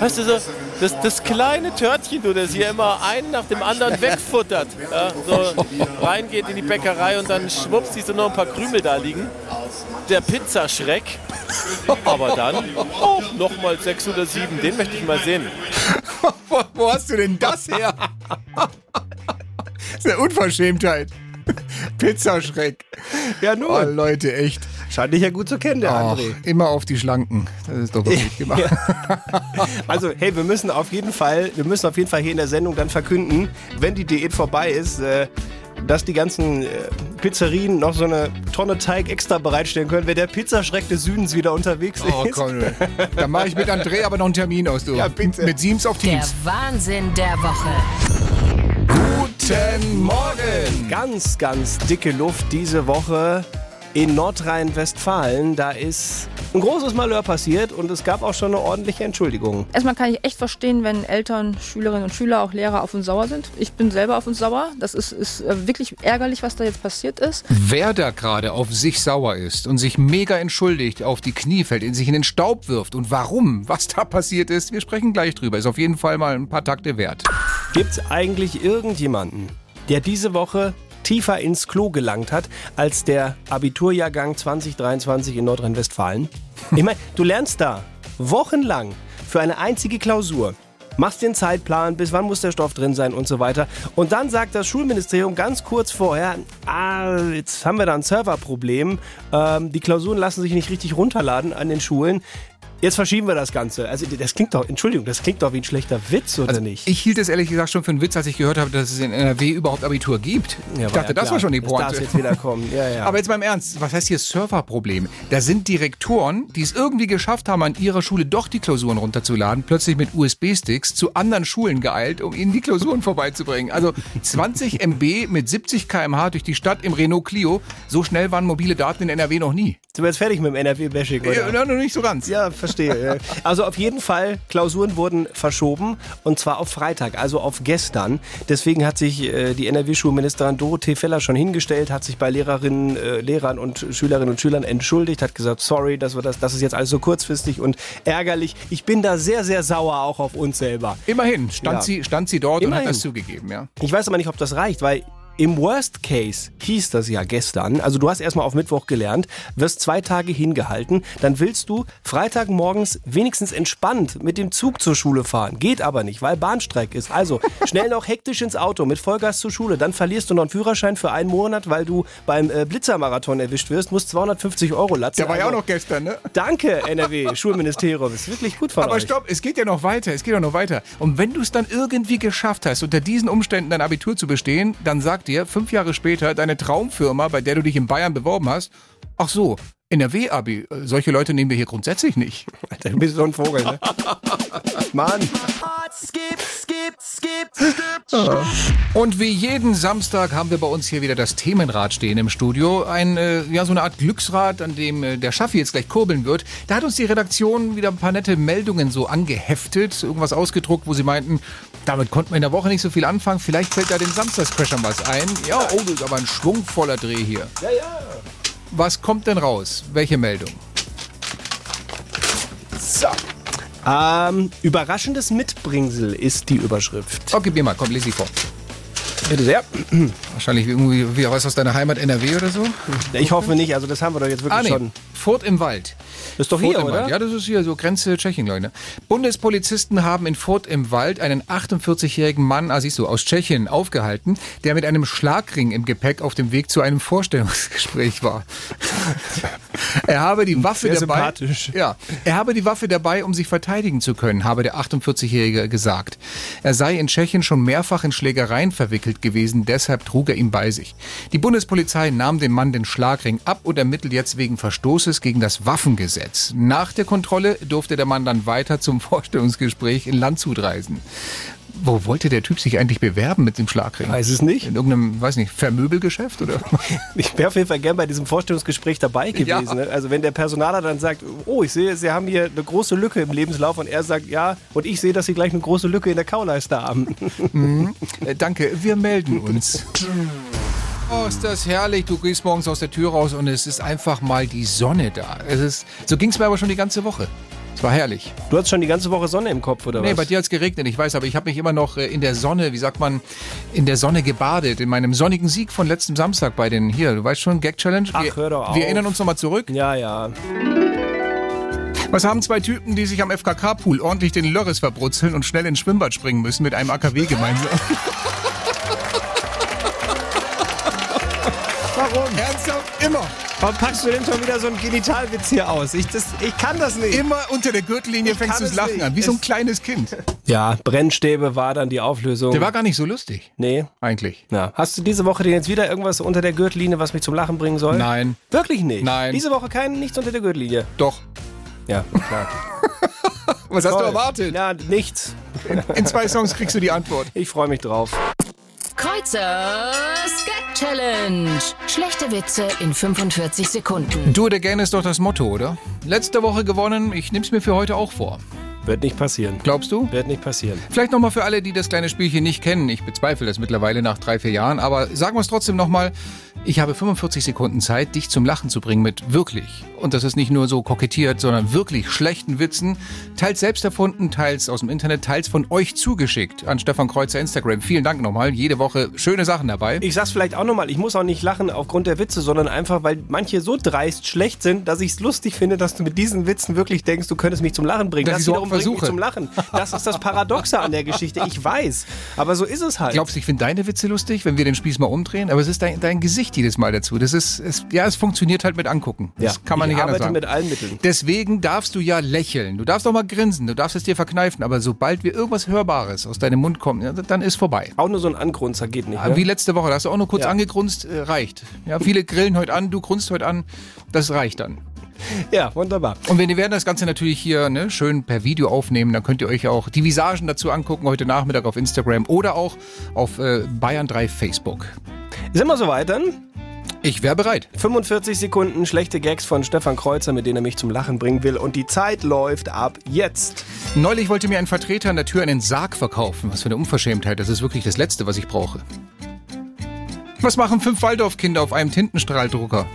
Weißt du so, das, das kleine Törtchen, du, das hier immer einen nach dem anderen wegfuttert. Ja, so reingeht in die Bäckerei und dann schwupps, siehst du noch ein paar Krümel da liegen. Der Pizzaschreck. Aber dann oh, nochmal sechs oder sieben, den möchte ich mal sehen. Wo hast du denn das her? das ist eine Unverschämtheit. Pizzaschreck. ja nun, Oh, Leute, echt. scheint dich ja gut zu kennen, der Ach, André. immer auf die Schlanken. Das ist doch wirklich gemacht. Also, hey, wir müssen auf jeden Fall, wir müssen auf jeden Fall hier in der Sendung dann verkünden, wenn die Diät vorbei ist, äh, dass die ganzen äh, Pizzerien noch so eine Tonne Teig extra bereitstellen können, wenn der Pizzaschreck des Südens wieder unterwegs Oh, ist. komm. Dann mache ich mit André aber noch einen Termin aus, du. Ja, bitte. Mit Siems auf Der Teams. Wahnsinn der Woche. Guten Morgen. Ganz, ganz dicke Luft diese Woche in Nordrhein-Westfalen. Da ist ein großes Malheur passiert und es gab auch schon eine ordentliche Entschuldigung. Erstmal kann ich echt verstehen, wenn Eltern, Schülerinnen und Schüler, auch Lehrer auf uns sauer sind. Ich bin selber auf uns sauer. Das ist, ist äh, wirklich ärgerlich, was da jetzt passiert ist. Wer da gerade auf sich sauer ist und sich mega entschuldigt, auf die Knie fällt, in sich in den Staub wirft und warum, was da passiert ist, wir sprechen gleich drüber. Ist auf jeden Fall mal ein paar Takte wert. Gibt es eigentlich irgendjemanden, der diese Woche tiefer ins Klo gelangt hat als der Abiturjahrgang 2023 in Nordrhein-Westfalen? Ich meine, du lernst da wochenlang für eine einzige Klausur. Machst den Zeitplan, bis wann muss der Stoff drin sein und so weiter. Und dann sagt das Schulministerium ganz kurz vorher, ah, jetzt haben wir da ein Serverproblem. Ähm, die Klausuren lassen sich nicht richtig runterladen an den Schulen. Jetzt verschieben wir das Ganze. Also das klingt doch, Entschuldigung, das klingt doch wie ein schlechter Witz, oder Also nicht? ich hielt es ehrlich gesagt schon für einen Witz, als ich gehört habe, dass es in NRW überhaupt Abitur gibt. Ja, ich dachte, ja das war schon die Das Pointe. jetzt wieder kommen. Ja, ja. Aber jetzt mal im Ernst, was heißt hier Serverproblem? Da sind Direktoren, die es irgendwie geschafft haben, an ihrer Schule doch die Klausuren runterzuladen, plötzlich mit USB-Sticks zu anderen Schulen geeilt, um ihnen die Klausuren vorbeizubringen. Also 20 MB mit 70 km/h durch die Stadt im Renault Clio. So schnell waren mobile Daten in NRW noch nie. Sind wir jetzt fertig mit dem NRW-Bashing, oder? Ja, noch nicht so ganz. Ja, verstehe. Ja. Also auf jeden Fall, Klausuren wurden verschoben und zwar auf Freitag, also auf gestern. Deswegen hat sich äh, die NRW-Schulministerin Dorothee Feller schon hingestellt, hat sich bei Lehrerinnen, äh, Lehrern und Schülerinnen und Schülern entschuldigt, hat gesagt, sorry, dass wir das, das ist jetzt alles so kurzfristig und ärgerlich. Ich bin da sehr, sehr sauer auch auf uns selber. Immerhin stand, Ja. sie, stand sie dort und Immerhin. hat das zugegeben, ja. Ich weiß aber nicht, ob das reicht, weil im Worst Case hieß das ja gestern, also du hast erstmal auf Mittwoch gelernt, wirst zwei Tage hingehalten, dann willst du Freitagmorgens wenigstens entspannt mit dem Zug zur Schule fahren. Geht aber nicht, weil Bahnstreik ist. Also schnell noch hektisch ins Auto mit Vollgas zur Schule, dann verlierst du noch einen Führerschein für einen Monat, weil du beim äh, Blitzermarathon erwischt wirst, musst 250 Euro latzen. Der war ja auch noch gestern, ne? Danke, NRW, Schulministerium, ist wirklich gut von Aber euch. stopp, es geht ja noch weiter, es geht ja noch weiter. Und wenn du es dann irgendwie geschafft hast, unter diesen Umständen dein Abitur zu bestehen, dann sagt dir fünf Jahre später deine Traumfirma, bei der du dich in Bayern beworben hast, ach so, NRW-Abi, äh, solche Leute nehmen wir hier grundsätzlich nicht. Alter, du bist so ein Vogel, ne? Mann. Und wie jeden Samstag haben wir bei uns hier wieder das Themenrad stehen im Studio. Ein, äh, ja, so eine Art Glücksrad, an dem äh, der Schaffi jetzt gleich kurbeln wird. Da hat uns die Redaktion wieder ein paar nette Meldungen so angeheftet, irgendwas ausgedruckt, wo sie meinten, damit konnten wir in der Woche nicht so viel anfangen. Vielleicht fällt da den Samstagscrashern was ein. Ja, oh, das ist aber ein schwungvoller Dreh hier. Ja, ja. Was kommt denn raus? Welche Meldung? Ähm, überraschendes Mitbringsel ist die Überschrift. Okay, Bima, komm, lese sie vor. Bitte sehr. Wahrscheinlich irgendwie was aus deiner Heimat NRW oder so? Ich hoffe nicht, also das haben wir doch jetzt wirklich Ah, nee. schon. Furt im Wald. Das ist doch Furt hier, im oder? Ja, das ist hier so Grenze Tschechien, glaube ich. Ne? Bundespolizisten haben in Furt im Wald einen 48-jährigen Mann, ah, siehst du, aus Tschechien aufgehalten, der mit einem Schlagring im Gepäck auf dem Weg zu einem Vorstellungsgespräch war. er habe die Waffe Sehr dabei. sympathisch. Ja, er habe die Waffe dabei, um sich verteidigen zu können, habe der 48-Jährige gesagt. Er sei in Tschechien schon mehrfach in Schlägereien verwickelt gewesen, deshalb trug er ihn bei sich. Die Bundespolizei nahm dem Mann den Schlagring ab und ermittelt jetzt wegen Verstoßes gegen das Waffengesetz. Nach der Kontrolle durfte der Mann dann weiter zum Vorstellungsgespräch in Landshut reisen. Wo wollte der Typ sich eigentlich bewerben mit dem Schlagring? Weiß es nicht. In irgendeinem, weiß nicht, Vermöbelgeschäft oder? Ich wäre auf jeden Fall gern bei diesem Vorstellungsgespräch dabei gewesen. Ja. Ne? Also wenn der Personaler dann sagt, oh, ich sehe, Sie haben hier eine große Lücke im Lebenslauf und er sagt, ja, und ich sehe, dass Sie gleich eine große Lücke in der Kauleiste haben. Äh, danke, wir melden uns. Oh, ist das herrlich. Du gehst morgens aus der Tür raus und es ist einfach mal die Sonne da. Es ist, so ging es mir aber schon die ganze Woche. Es war herrlich. Du hast schon die ganze Woche Sonne im Kopf, oder Nee, was? bei dir hat es geregnet, ich weiß, aber ich habe mich immer noch äh, in der Sonne, wie sagt man, in der Sonne gebadet. In meinem sonnigen Sieg von letztem Samstag bei den, hier, du weißt schon, Gag Challenge. Ach, wir, hör doch auf. wir erinnern uns nochmal zurück. Ja, ja. Was haben zwei Typen, die sich am FKK-Pool ordentlich den Lörres verbrutzeln und schnell ins Schwimmbad springen müssen mit einem AKW gemeinsam? Warum? Ernsthaft? Immer. Warum packst du denn schon wieder so einen Genitalwitz hier aus? Ich, das, ich kann das nicht. Immer unter der Gürtellinie Ich fängst du das Lachen nicht. an, wie so ein Es- kleines Kind. Ja, Brennstäbe war dann die Auflösung. Der war gar nicht so lustig, nee. eigentlich. Ja. Hast du diese Woche denn jetzt wieder irgendwas unter der Gürtellinie, was mich zum Lachen bringen soll? Nein, Wirklich nicht? Nein. Diese Woche kein, nichts unter der Gürtellinie? doch. Ja, klar. Was hast du Toll. erwartet? Ja, nichts. In zwei Songs kriegst du die Antwort. Ich freue mich drauf. Kreuzers Gag Challenge. Schlechte Witze in 45 Sekunden. Do it again ist doch das Motto, oder? Letzte Woche gewonnen, ich nehm's mir für heute auch vor. Wird nicht passieren. Glaubst du? Wird nicht passieren. Vielleicht nochmal für alle, die das kleine Spielchen nicht kennen. Ich bezweifle das mittlerweile nach drei, vier Jahren. Aber sagen wir es trotzdem nochmal. Ich habe 45 Sekunden Zeit, dich zum Lachen zu bringen mit wirklich. Und das ist nicht nur so kokettiert, sondern wirklich schlechten Witzen. Teils selbst erfunden, teils aus dem Internet, teils von euch zugeschickt an Stefan Kreuzer Instagram. Vielen Dank nochmal. Jede Woche schöne Sachen dabei. Ich sag's vielleicht auch nochmal, ich muss auch nicht lachen aufgrund der Witze, sondern einfach, weil manche so dreist schlecht sind, dass ich es lustig finde, dass du mit diesen Witzen wirklich denkst, du könntest mich zum Lachen bringen. Dass das wiederum versuche. zum Lachen. Das ist das Paradoxe an der Geschichte. Ich weiß. Aber so ist es halt. Glaubst du, ich finde deine Witze lustig, wenn wir den Spieß mal umdrehen? Aber es ist dein, dein Gesicht jedes Mal dazu. Das ist, es, ja, es funktioniert halt mit angucken. Das Ja, kann man ich nicht anders sagen. mit allen Mitteln. Deswegen darfst du ja lächeln. Du darfst auch mal grinsen. Du darfst es dir verkneifen. Aber sobald wir irgendwas Hörbares aus deinem Mund kommt, ja, dann ist vorbei. Auch nur so ein Angrunzer geht nicht. Ne? Wie letzte Woche, da hast du auch nur kurz Ja. angegrunzt, äh, reicht. Ja, viele grillen heute an, du grunzt heute an, das reicht dann. Ja, wunderbar. Und wir werden das Ganze natürlich hier ne, schön per Video aufnehmen, dann könnt ihr euch auch die Visagen dazu angucken, heute Nachmittag auf Instagram oder auch auf äh, Bayern 3 Facebook. Sind wir soweit dann? Ich wäre bereit. 45 Sekunden schlechte Gags von Stefan Kreuzer, mit denen er mich zum Lachen bringen will. Und die Zeit läuft ab jetzt. Neulich wollte mir ein Vertreter an der Tür einen Sarg verkaufen. Was für eine Unverschämtheit. Das ist wirklich das Letzte, was ich brauche. Was machen fünf Waldorfkinder auf einem Tintenstrahldrucker?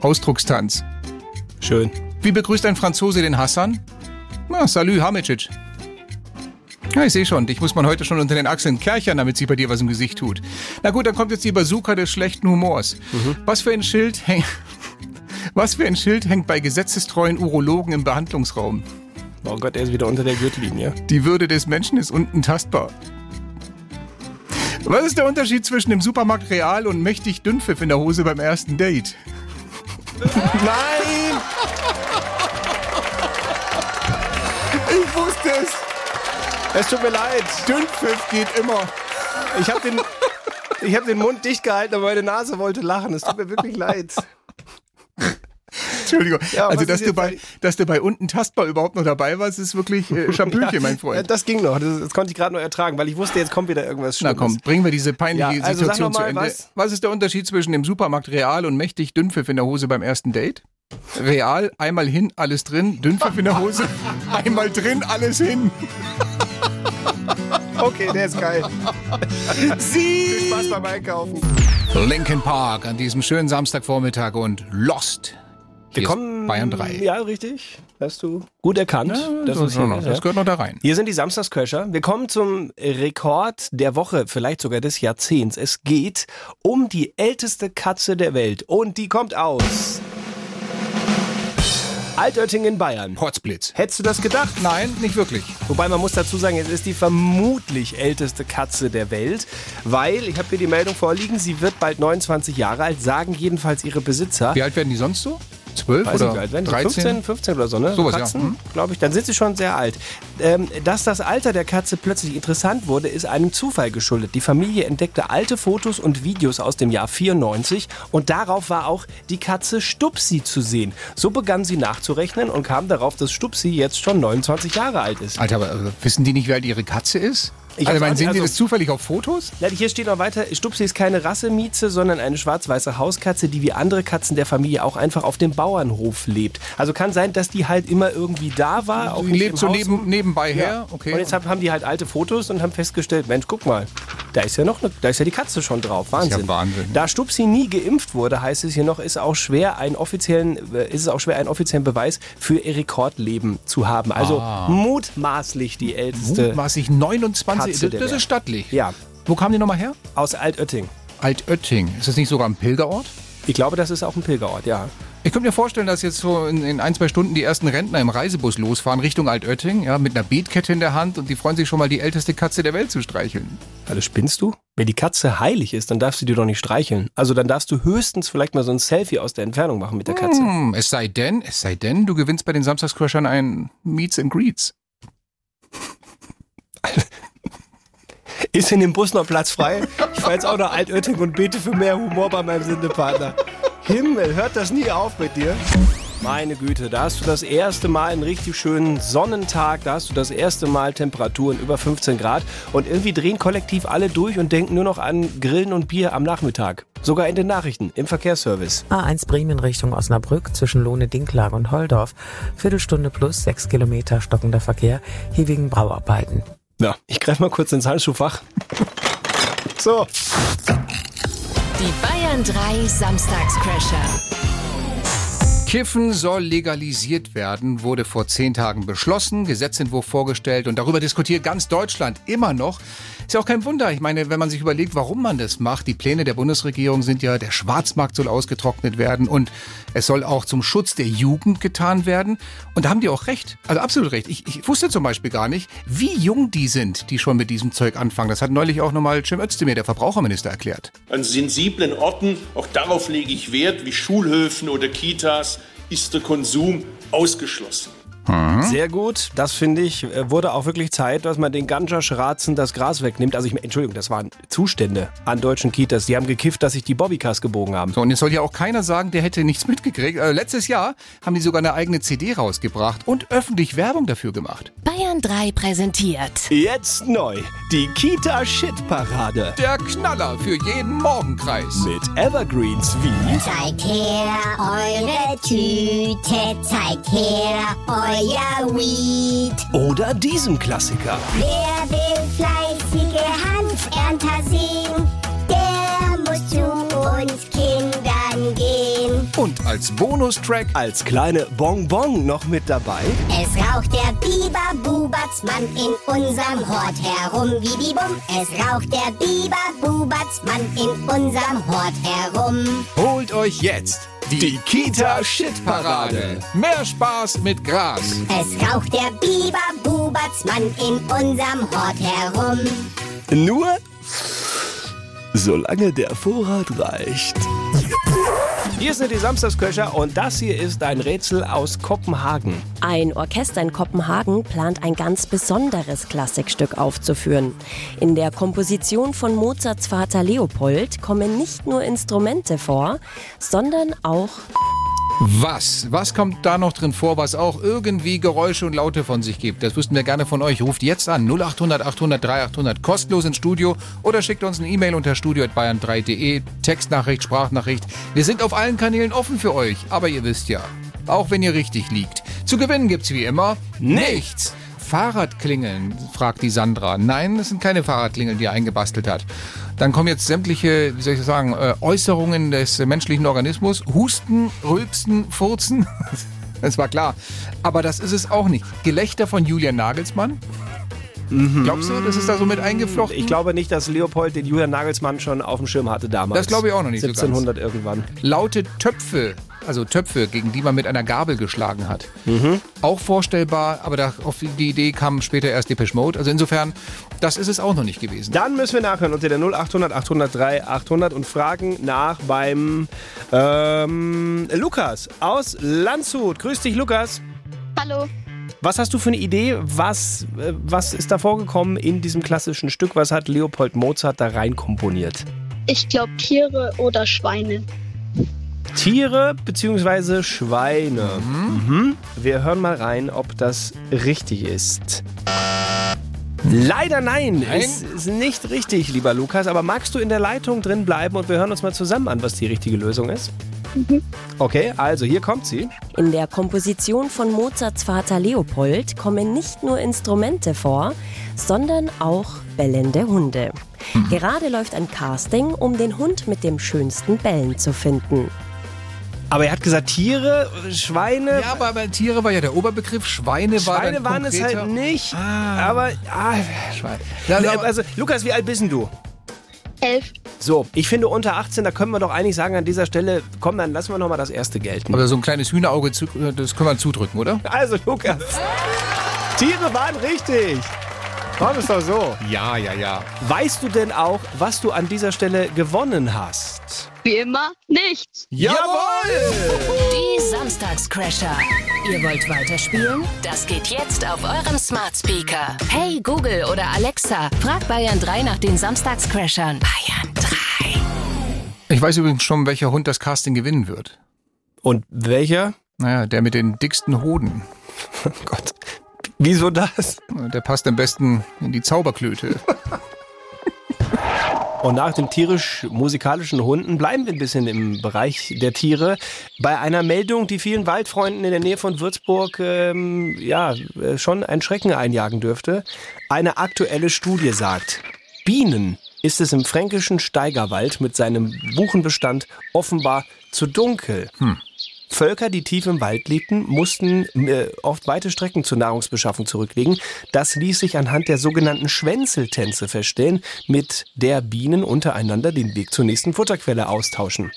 Ausdruckstanz. Schön. Wie begrüßt ein Franzose den Hassan? Na, salü, Hamicic. Ja, ich sehe schon, dich muss man heute schon unter den Achseln kerchern, damit sich bei dir was im Gesicht tut. Na gut, dann kommt jetzt die Bazooka des schlechten Humors. Was für ein Schild hängt... Was für ein Schild hängt bei gesetzestreuen Urologen im Behandlungsraum? Oh Gott, er ist wieder unter der Gürtellinie. Die Würde des Menschen ist unten tastbar. Was ist der Unterschied zwischen dem Supermarkt Real und mächtig Dünnpfiff in der Hose beim ersten Date? Nein! Ich wusste es. Es tut mir leid. Dünnpfiff geht immer. Ich habe den, ich hab den Mund dicht gehalten, aber meine Nase wollte lachen. Es tut mir wirklich leid. Entschuldigung. Ja, also, dass du, bei, eigentlich- dass du bei unten tastbar überhaupt noch dabei warst, ist wirklich äh, Champönchen, mein Ja, Freund. Das ging noch. Das, das konnte ich gerade noch ertragen, weil ich wusste, jetzt kommt wieder irgendwas Na Schlimmes. komm, bringen wir diese peinliche Ja, also Situation mal, zu Ende. was? Was? ist der Unterschied zwischen dem Supermarkt Real und mächtig Dünnpfiff in der Hose beim ersten Date? Real, einmal hin, alles drin, Dünnpfiff in der Hose, einmal drin, alles hin. Okay, der ist geil. Viel Sie! Spaß beim Einkaufen. Linkin Park an diesem schönen Samstagvormittag und Lost. Wir kommen. Bayern 3. Ja, richtig. Hast du gut erkannt. das, ist schon hier, noch, ja. das gehört noch da rein. Hier sind die Samstagscrasher. Wir kommen zum Rekord der Woche, vielleicht sogar des Jahrzehnts. Es geht um die älteste Katze der Welt. Und die kommt aus Altötting in Bayern. Potzblitz. Hättest du das gedacht? Nein, nicht wirklich. Wobei man muss dazu sagen, es ist die vermutlich älteste Katze der Welt, weil, ich habe hier die Meldung vorliegen, sie wird bald 29 Jahre alt, sagen jedenfalls ihre Besitzer. Wie alt werden die sonst so? Zwölf Weiß oder nicht, wie alt werden die? 13? 15, 15 oder so, ne? Sowas, ja. Katzen, Mhm. glaube ich. Dann sind sie schon sehr alt. Ähm, dass das Alter der Katze plötzlich interessant wurde, ist einem Zufall geschuldet. Die Familie entdeckte alte Fotos und Videos aus dem Jahr 94 und darauf war auch die Katze Stupsi zu sehen. So begann sie nachzurechnen und kam darauf, dass Stupsi jetzt schon 29 Jahre alt ist. Alter, aber äh, wissen die nicht, wie alt ihre Katze ist? Ich also, auch sehen also- das zufällig auf Fotos? Na, Hier steht noch weiter, Stupsi ist keine Rassemieze, sondern eine schwarz-weiße Hauskatze, die wie andere Katzen der Familie auch einfach auf dem Bauernhof lebt. Also kann sein, dass die halt immer irgendwie da war. Auch lebt so neben, nebenbei her. Ja. Okay. Und jetzt hab- haben die halt alte Fotos und haben festgestellt, Mensch, guck mal, da ist ja noch, ne, da ist ja die Katze schon drauf. Wahnsinn. ja Wahnsinn. Da Stupsi nie geimpft wurde, heißt es hier noch, ist auch schwer einen offiziellen, äh, ist es auch schwer einen offiziellen Beweis für ihr Rekordleben zu haben. Also Ah. mutmaßlich die älteste sich 29. Katze Das, das ist stattlich. Ja. Wo kam die nochmal her? aus Altötting. Altötting. Ist das nicht sogar ein Pilgerort? Ich glaube, das ist auch ein Pilgerort, ja. Ich könnte mir vorstellen, dass jetzt so in, in ein, zwei Stunden die ersten Rentner im Reisebus losfahren Richtung Altötting, ja, mit einer Beetkette in der Hand und die freuen sich schon mal, die älteste Katze der Welt zu streicheln. Also spinnst du? Wenn die Katze heilig ist, dann darfst du die doch nicht streicheln. Also dann darfst du höchstens vielleicht mal so ein Selfie aus der Entfernung machen mit der Katze. Hm, es sei denn, es sei denn, du gewinnst bei den Samstagscrashern ein Meets and Greets. Ist in dem Bus noch Platz frei? Ich fahre jetzt auch nach Altötting und bete für mehr Humor bei meinem Sendepartner. Himmel, hört das nie auf mit dir? Meine Güte, da hast du das erste Mal einen richtig schönen Sonnentag, da hast du das erste Mal Temperaturen über 15 Grad und irgendwie drehen kollektiv alle durch und denken nur noch an Grillen und Bier am Nachmittag. Sogar in den Nachrichten, im Verkehrsservice. A1 Bremen Richtung Osnabrück zwischen Lohne, Dinklage und Holdorf. Viertelstunde plus sechs Kilometer stockender Verkehr, hier wegen Brauarbeiten. Ja, ich greife mal kurz ins Handschuhfach. So. Die Bayern 3 Samstagscrasher. Kiffen soll legalisiert werden, wurde vor zehn Tagen beschlossen, Gesetzentwurf vorgestellt und darüber diskutiert ganz Deutschland immer noch. Ist ja auch kein Wunder. Ich meine, wenn man sich überlegt, warum man das macht, die Pläne der Bundesregierung sind ja, der Schwarzmarkt soll ausgetrocknet werden und es soll auch zum Schutz der Jugend getan werden. Und da haben die auch recht. Also absolut recht. Ich, ich wusste zum Beispiel gar nicht, wie jung die sind, die schon mit diesem Zeug anfangen. Das hat neulich auch nochmal Cem Özdemir, der Verbraucherminister, erklärt. An sensiblen Orten, auch darauf lege ich Wert, wie Schulhöfen oder Kitas, ist der Konsum ausgeschlossen. Sehr gut, das finde ich, äh, wurde auch wirklich Zeit, dass man den Ganja-Schratzen das Gras wegnimmt. Also ich, Entschuldigung, das waren Zustände an deutschen Kitas. Die haben gekifft, dass sich die Bobbycars gebogen haben. So, und jetzt soll ja auch keiner sagen, der hätte nichts mitgekriegt. Äh, letztes Jahr haben die sogar eine eigene CD rausgebracht und öffentlich Werbung dafür gemacht. Bayern 3 präsentiert. Jetzt neu, die Kita-Shit-Parade. Der Knaller für jeden Morgenkreis. Mit Evergreens wie Zeigt her eure Tüte, zeigt her euer Weed. oder diesem Klassiker. Wer will fleißige Hanfernter sehen, der muss zu uns. Und als Bonustrack Als kleine Bonbon noch mit dabei. Es raucht der Biber Bubertsmann in unserem Hort herum wie die Bum. Es raucht der Biber Bubertsmann in unserem Hort herum. holt euch jetzt die, Kita-Shit-Parade. Mehr Spaß mit Gras. Es raucht der Biber Bubertsmann in unserem Hort herum. Nur solange der Vorrat reicht. Hier sind die Samstagsköcher und das hier ist ein Rätsel aus Kopenhagen. Ein Orchester in Kopenhagen plant ein ganz besonderes Klassikstück aufzuführen. In der Komposition von Mozarts Vater Leopold kommen nicht nur Instrumente vor, sondern auch Was? Was kommt da noch drin vor, was auch irgendwie Geräusche und Laute von sich gibt? Das wüssten wir gerne von euch. Ruft jetzt an 0800 800 3800 kostenlos ins Studio oder schickt uns eine E-Mail unter studio@bayern3.de. Textnachricht, Sprachnachricht. Wir sind auf allen Kanälen offen für euch, aber ihr wisst ja, auch wenn ihr richtig liegt. Zu gewinnen gibt's wie immer nichts. Fahrradklingeln, fragt die Sandra. Nein, das sind keine Fahrradklingeln, die er eingebastelt hat. Dann kommen jetzt sämtliche, wie soll ich sagen, äh, Äußerungen des menschlichen Organismus. Husten, Rülpsen, Furzen. Das war klar. Aber das ist es auch nicht. Gelächter von Julian Nagelsmann. Glaubst du, das ist da so mit eingeflochten? Ich glaube nicht, dass Leopold den Julian Nagelsmann schon auf dem Schirm hatte damals. Das glaube ich auch noch nicht so ganz. 1700 irgendwann. Laute Töpfe, also Töpfe, gegen die man mit einer Gabel geschlagen hat. Auch vorstellbar, aber da, auf die Idee kam später erst Depeche Mode. Also insofern, das ist es auch noch nicht gewesen. Dann müssen wir nachhören unter der 0800 803 800 und fragen nach beim ähm, Lukas aus Landshut. Grüß dich, Lukas. Hallo. Was hast du für eine Idee? Was, äh, was ist da vorgekommen in diesem klassischen Stück? Was hat Leopold Mozart da rein komponiert? Ich glaube Tiere oder Schweine. Tiere bzw. Schweine. Mhm. Wir hören mal rein, ob das richtig ist. Leider nein, Nein? Ist, ist nicht richtig, lieber Lukas. Aber magst du in der Leitung drin bleiben und wir hören uns mal zusammen an, was die richtige Lösung ist? Okay, also hier kommt sie. in der Komposition von Mozarts Vater Leopold kommen nicht nur Instrumente vor, sondern auch bellende Hunde. Gerade läuft ein Casting, um den Hund mit dem schönsten Bellen zu finden. Aber er hat gesagt Tiere, Schweine. Ja, aber, aber Tiere war ja der Oberbegriff. Schweine, war Schweine dann waren es halt nicht. Ah. Aber, ah, Schweine. Also, Lukas, wie alt bist denn du? Elf. So, ich finde unter 18, da können wir doch eigentlich sagen an dieser Stelle, komm, dann lassen wir nochmal das erste gelten. aber so ein kleines Hühnerauge, zu, das können wir zudrücken, oder? Also, Lukas, Tiere waren richtig. Komm, ist doch so. Ja, ja, ja. Weißt du denn auch, was du an dieser Stelle gewonnen hast? Wie immer nichts. Jawohl! Die Samstagscrasher. Ihr wollt weiterspielen? Das geht jetzt auf eurem Smart Speaker. Hey Google oder Alexa, frag Bayern 3 nach den Samstagscrashern. Bayern 3. Ich weiß übrigens schon, welcher Hund das Casting gewinnen wird. Und welcher? Naja, der mit den dicksten Hoden. Oh Gott. Wieso das? Der passt am besten in die Zauberklöte. Und nach den tierisch-musikalischen Hunden bleiben wir ein bisschen im Bereich der Tiere. Bei einer Meldung, die vielen Waldfreunden in der Nähe von Würzburg ähm, ja, äh, schon ein Schrecken einjagen dürfte. Eine aktuelle Studie sagt, Bienen ist es im fränkischen Steigerwald mit seinem Buchenbestand offenbar zu dunkel. Hm. Völker, die tief im Wald lebten, mussten äh, oft weite Strecken zur Nahrungsbeschaffung zurücklegen. Das ließ sich anhand der sogenannten Schwänzeltänze feststellen, mit der Bienen untereinander den Weg zur nächsten Futterquelle austauschen.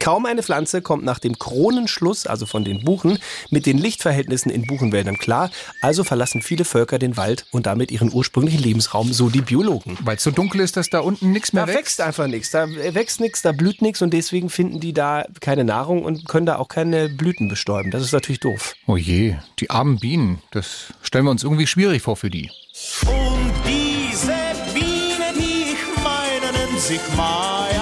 Kaum eine Pflanze kommt nach dem Kronenschluss, also von den Buchen, mit den Lichtverhältnissen in Buchenwäldern klar. Also verlassen viele Völker den Wald und damit ihren ursprünglichen Lebensraum, so die Biologen. Weil es so dunkel ist, dass da unten nichts mehr Da wächst. wächst einfach nichts, da wächst nichts, da blüht nichts und deswegen finden die da keine Nahrung und können da auch keine Blüten bestäuben. Das ist natürlich doof. Oh je, die armen Bienen. Das stellen wir uns irgendwie schwierig vor für die. Und diese Biene, die ich meine, nennt sich Maya.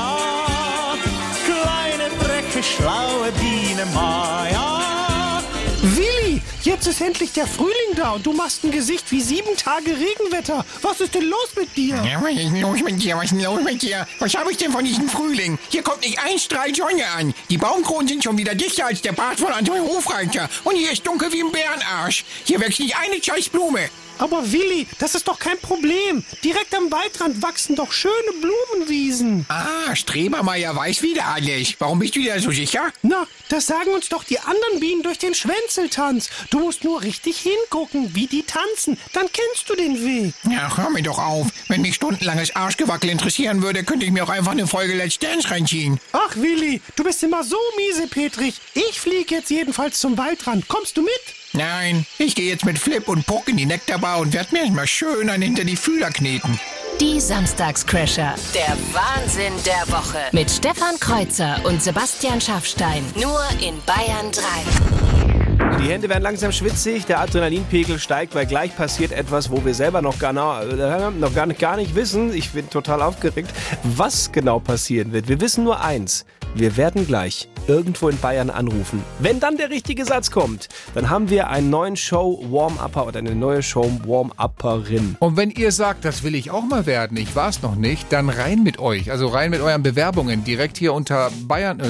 Schlaue Biene Maya. Willi, jetzt ist endlich der Frühling da und du machst ein Gesicht wie sieben Tage Regenwetter. Was ist denn los mit dir? Ja, was ist denn los mit dir? Was ist denn los mit dir? Was habe ich denn von diesem Frühling? Hier kommt nicht ein Strahl Sonne an. Die Baumkronen sind schon wieder dichter als der Bart von Anton Hofreiter. Und hier ist dunkel wie ein Bärenarsch. Hier wächst nicht eine scheiß Blume. Aber Willi, das ist doch kein Problem. Direkt am Waldrand wachsen doch schöne Blumenwiesen. Ah, Strebermeier weiß wieder alles. Warum bist du dir so sicher? Na, das sagen uns doch die anderen Bienen durch den Schwänzeltanz. Du musst nur richtig hingucken, wie die tanzen. Dann kennst du den Weg. Ja, hör mir doch auf. Wenn mich stundenlanges Arschgewackel interessieren würde, könnte ich mir auch einfach eine Folge Let's Dance reinziehen. Ach, Willi, du bist immer so miese, Petrich. Ich fliege jetzt jedenfalls zum Waldrand. Kommst du mit? Nein, ich gehe jetzt mit Flip und Puck in die Nektarbar und werde mir mal schön einen hinter die Fühler kneten. Die Samstagscrasher. Der Wahnsinn der Woche. Mit Stefan Kreuzer und Sebastian Schaffstein. Nur in Bayern 3. Die Hände werden langsam schwitzig, der Adrenalinpegel steigt, weil gleich passiert etwas, wo wir selber noch gar, äh, noch gar, nicht, gar nicht wissen. Ich bin total aufgeregt, was genau passieren wird. Wir wissen nur eins. Wir werden gleich irgendwo in Bayern anrufen. Wenn dann der richtige Satz kommt, dann haben wir einen neuen Show-Warm-Upper oder eine neue Show-Warm-Upperin. Und wenn ihr sagt, das will ich auch mal werden, ich war es noch nicht, dann rein mit euch. Also rein mit euren Bewerbungen. Direkt hier unter Bayern, äh,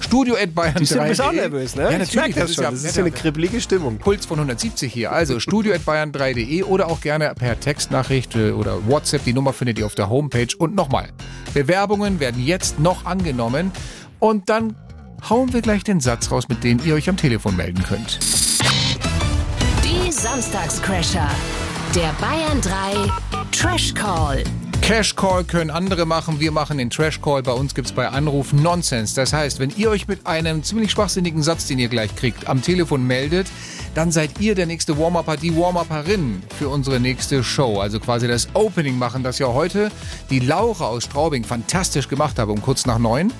studio at bayern Du bist auch nervös, ne? Ja, Ich natürlich. merk das schon. Das ist ja eine kribbelige Stimmung. Puls von 170 hier. Also studio at bayern3.de oder auch gerne per Textnachricht äh, oder WhatsApp. Die Nummer findet ihr auf der Homepage. Und nochmal, Bewerbungen werden jetzt noch angenommen. Und dann hauen wir gleich den Satz raus, mit dem ihr euch am Telefon melden könnt. Die Samstagscrasher. Der Bayern 3 Trash Call. Cash Call können andere machen, wir machen den Trash Call. Bei uns gibt's bei Anruf Nonsense. Das heißt, wenn ihr euch mit einem ziemlich schwachsinnigen Satz, den ihr gleich kriegt, am Telefon meldet, dann seid ihr der nächste Warm-Upper, die Warm-Upperin für unsere nächste Show. Also quasi das Opening machen, das ja heute die Laura aus Straubing fantastisch gemacht hat, um kurz nach neun.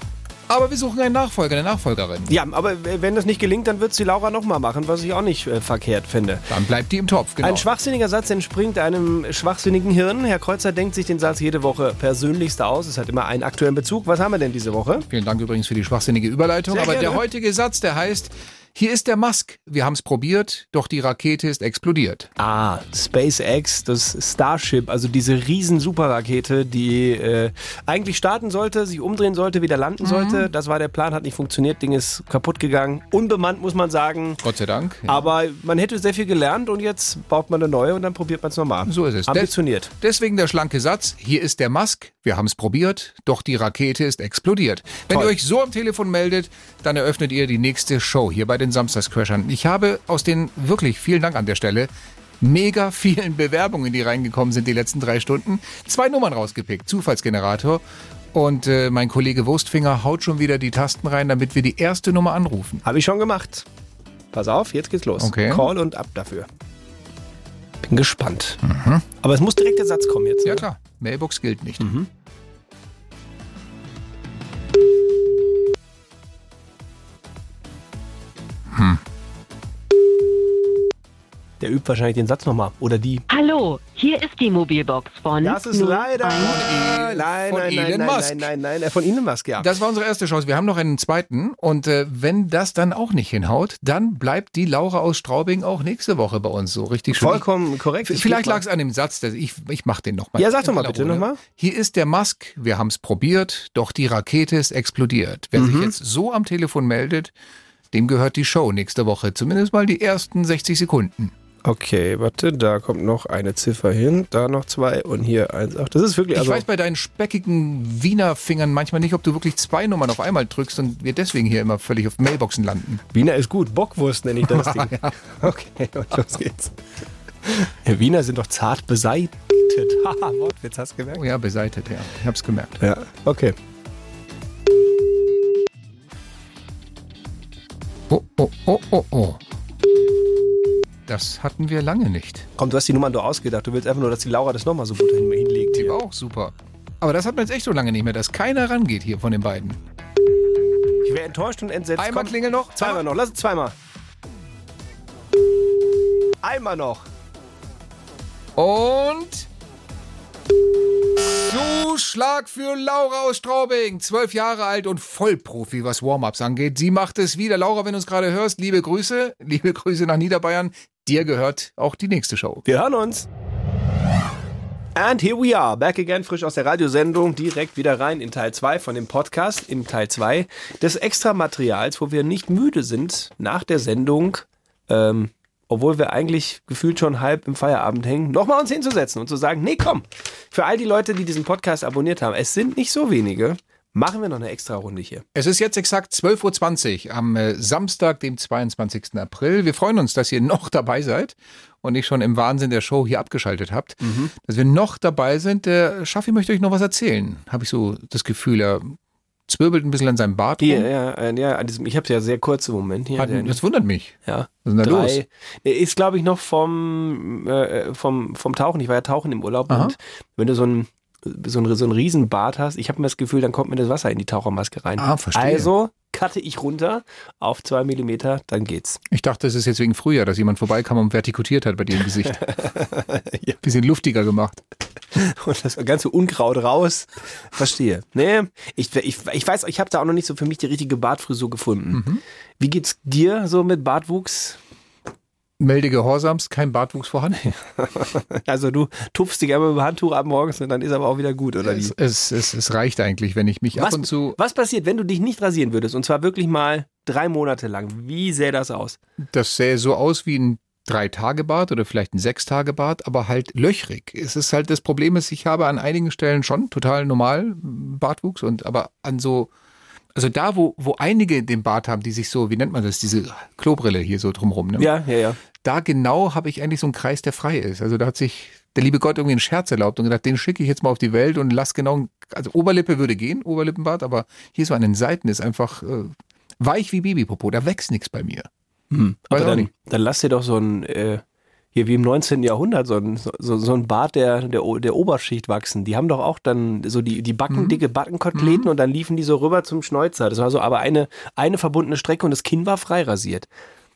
Aber wir suchen einen Nachfolger, eine Nachfolgerin. Ja, aber wenn das nicht gelingt, dann wird die Laura nochmal machen, was ich auch nicht äh, verkehrt finde. Dann bleibt die im Topf, genau. Ein schwachsinniger Satz entspringt einem schwachsinnigen Hirn. Herr Kreuzer denkt sich den Satz jede Woche persönlichst aus. Es hat immer einen aktuellen Bezug. Was haben wir denn diese Woche? Vielen Dank übrigens für die schwachsinnige Überleitung. Sehr Aber gerne. der heutige Satz, der heißt, hier ist der Musk. Wir haben es probiert, doch die Rakete ist explodiert. Ah, SpaceX, das Starship, also diese riesen Superrakete, die äh, eigentlich starten sollte, sich umdrehen sollte, wieder landen Mhm. sollte. Das war der Plan, hat nicht funktioniert, Ding ist kaputt gegangen. Unbemannt, muss man sagen. Gott sei Dank. Aber man hätte sehr viel gelernt und jetzt baut man eine neue und dann probiert man es nochmal. So ist es. Ambitioniert. Deswegen der schlanke Satz, hier ist der Musk, wir haben es probiert, doch die Rakete ist explodiert. Wenn Toll. ihr euch so am Telefon meldet, dann eröffnet ihr die nächste Show hier bei den Samstagscrashern. Ich habe aus den wirklich, vielen Dank an der Stelle, mega vielen Bewerbungen, die reingekommen sind die letzten drei Stunden, zwei Nummern rausgepickt, Zufallsgenerator. Und äh, mein Kollege Wurstfinger haut schon wieder die Tasten rein, damit wir die erste Nummer anrufen. Habe ich schon gemacht. Pass auf, jetzt geht's los. Okay. Call und ab dafür. Bin gespannt. Aber es muss direkt der Satz kommen jetzt. Ja ne? klar, Mailbox gilt nicht. Hm. Der übt wahrscheinlich den Satz nochmal. Oder die. Hallo, hier ist die Mobilbox von. Das ist leider. 01. Nein, nein, von nein, Elon nein, Musk. nein, nein, nein, nein, von Elon Musk, ja. Das war unsere erste Chance. Wir haben noch einen zweiten. Und äh, wenn das dann auch nicht hinhaut, dann bleibt die Laura aus Straubing auch nächste Woche bei uns so richtig schön. Vollkommen korrekt. Ich Vielleicht geb mal- lag es an dem Satz. dass Ich, ich mach den nochmal. Ja, sag doch mal bitte nochmal. Hier ist der Musk. Wir haben es probiert, doch die Rakete ist explodiert. Wer Mhm. sich jetzt so am Telefon meldet, dem gehört die Show nächste Woche. Zumindest mal die ersten 60 Sekunden. Okay, warte, da kommt noch eine Ziffer hin, da noch zwei und hier eins. Ach, das ist wirklich. Ich Also, weiß bei deinen speckigen Wiener Fingern manchmal nicht, ob du wirklich zwei Nummern auf einmal drückst und wir deswegen hier immer völlig auf Mailboxen landen. Wiener ist gut, Bockwurst nenne ich das Ding. Okay, und los geht's. Ja, Wiener sind doch zart beseitet. Haha, Wortwitz, hast du gemerkt? Oh ja, beseitet, ja. Ich hab's gemerkt. Ja, okay. Oh, oh, oh, oh, oh. Das hatten wir lange nicht. Komm, du hast die Nummern doch ausgedacht. Du willst einfach nur, dass die Laura das nochmal so gut hin hinlegt. Die Hier. war auch super. Aber das hat man jetzt echt so lange nicht mehr, dass keiner rangeht hier von den beiden. Ich wäre enttäuscht und entsetzt. Einmal Komm, klingel noch. Zweimal noch, lass es zweimal. Einmal noch. Und Zuschlag für Laura aus Straubing, zwölf Jahre alt und Vollprofi, was Warm-ups angeht. Sie macht es wieder. Laura, wenn du uns gerade hörst, liebe Grüße, liebe Grüße nach Niederbayern. Dir gehört auch die nächste Show. Wir hören uns. And here we are, back again, frisch aus der Radiosendung, direkt wieder rein in Teil 2 von dem Podcast, in Teil 2 des Extramaterials, wo wir nicht müde sind, nach der Sendung, ähm, obwohl wir eigentlich gefühlt schon halb im Feierabend hängen, nochmal uns hinzusetzen und zu sagen, nee, komm, für all die Leute, die diesen Podcast abonniert haben, es sind nicht so wenige, machen wir noch eine extra Runde hier. Es ist jetzt exakt 12.20 Uhr am äh, Samstag, dem 22. April. Wir freuen uns, dass ihr noch dabei seid und nicht schon im Wahnsinn der Show hier abgeschaltet habt. Dass wir noch dabei sind. Der Schaffi möchte euch noch was erzählen. Habe ich so das Gefühl, er zwirbelt ein bisschen an seinem Bart rum. Hier, ja, äh, ja, ich habe es ja sehr kurz im Moment hier. Hat- das wundert mich. Ja. Was ist denn da los? Ist, glaube ich, noch vom, äh, vom, vom Tauchen. Ich war ja tauchen im Urlaub Aha. und wenn du so ein so ein, so ein Riesenbart hast, ich habe mir das Gefühl, dann kommt mir das Wasser in die Tauchermaske rein. Ah, verstehe. Also cutte ich runter auf zwei Millimeter, dann geht's. Ich dachte, es ist jetzt wegen Frühjahr, dass jemand vorbeikam und vertikutiert hat bei dir im Gesicht. Bisschen luftiger gemacht. Und das ganze Unkraut raus. Verstehe. Nee, ich, ich, ich weiß, ich habe da auch noch nicht so für mich die richtige Bartfrisur gefunden. Mhm. Wie geht's dir so mit Bartwuchs? Melde Gehorsams, kein Bartwuchs vorhanden. Also du tupfst dich einmal mit dem Handtuch ab morgens und dann ist aber auch wieder gut, oder wie? Es, es, es, reicht eigentlich, wenn ich mich ab Was, und zu. was passiert, wenn du dich nicht rasieren würdest? Und zwar wirklich mal drei Monate lang. Wie sähe das aus? Das sähe so aus wie ein Drei-Tage-Bart oder vielleicht ein Sechs-Tage-Bart, aber halt löchrig. Es ist halt das Problem, ist, ich habe an einigen Stellen schon total normal Bartwuchs und aber an so, also da, wo, wo einige den Bart haben, die sich so, wie nennt man das, diese Klobrille hier so drumrum, ne? Ja, ja, ja. Da genau habe ich eigentlich so einen Kreis, der frei ist. Also da hat sich der liebe Gott irgendwie einen Scherz erlaubt und gedacht, den schicke ich jetzt mal auf die Welt und lass genau, also Oberlippe würde gehen, Oberlippenbart, aber hier so an den Seiten ist einfach äh, weich wie Babypopo, da wächst nichts bei mir. Hm. Aber dann, dann lass dir doch so ein, äh, hier wie im 19. Jahrhundert, so ein, so, so ein Bart der, der, der Oberschicht wachsen. Die haben doch auch dann so die, die Backen, Mhm. dicke Backenkoteletten und dann liefen die so rüber zum Schnäuzer. Das war so aber eine, eine verbundene Strecke und das Kinn war frei rasiert.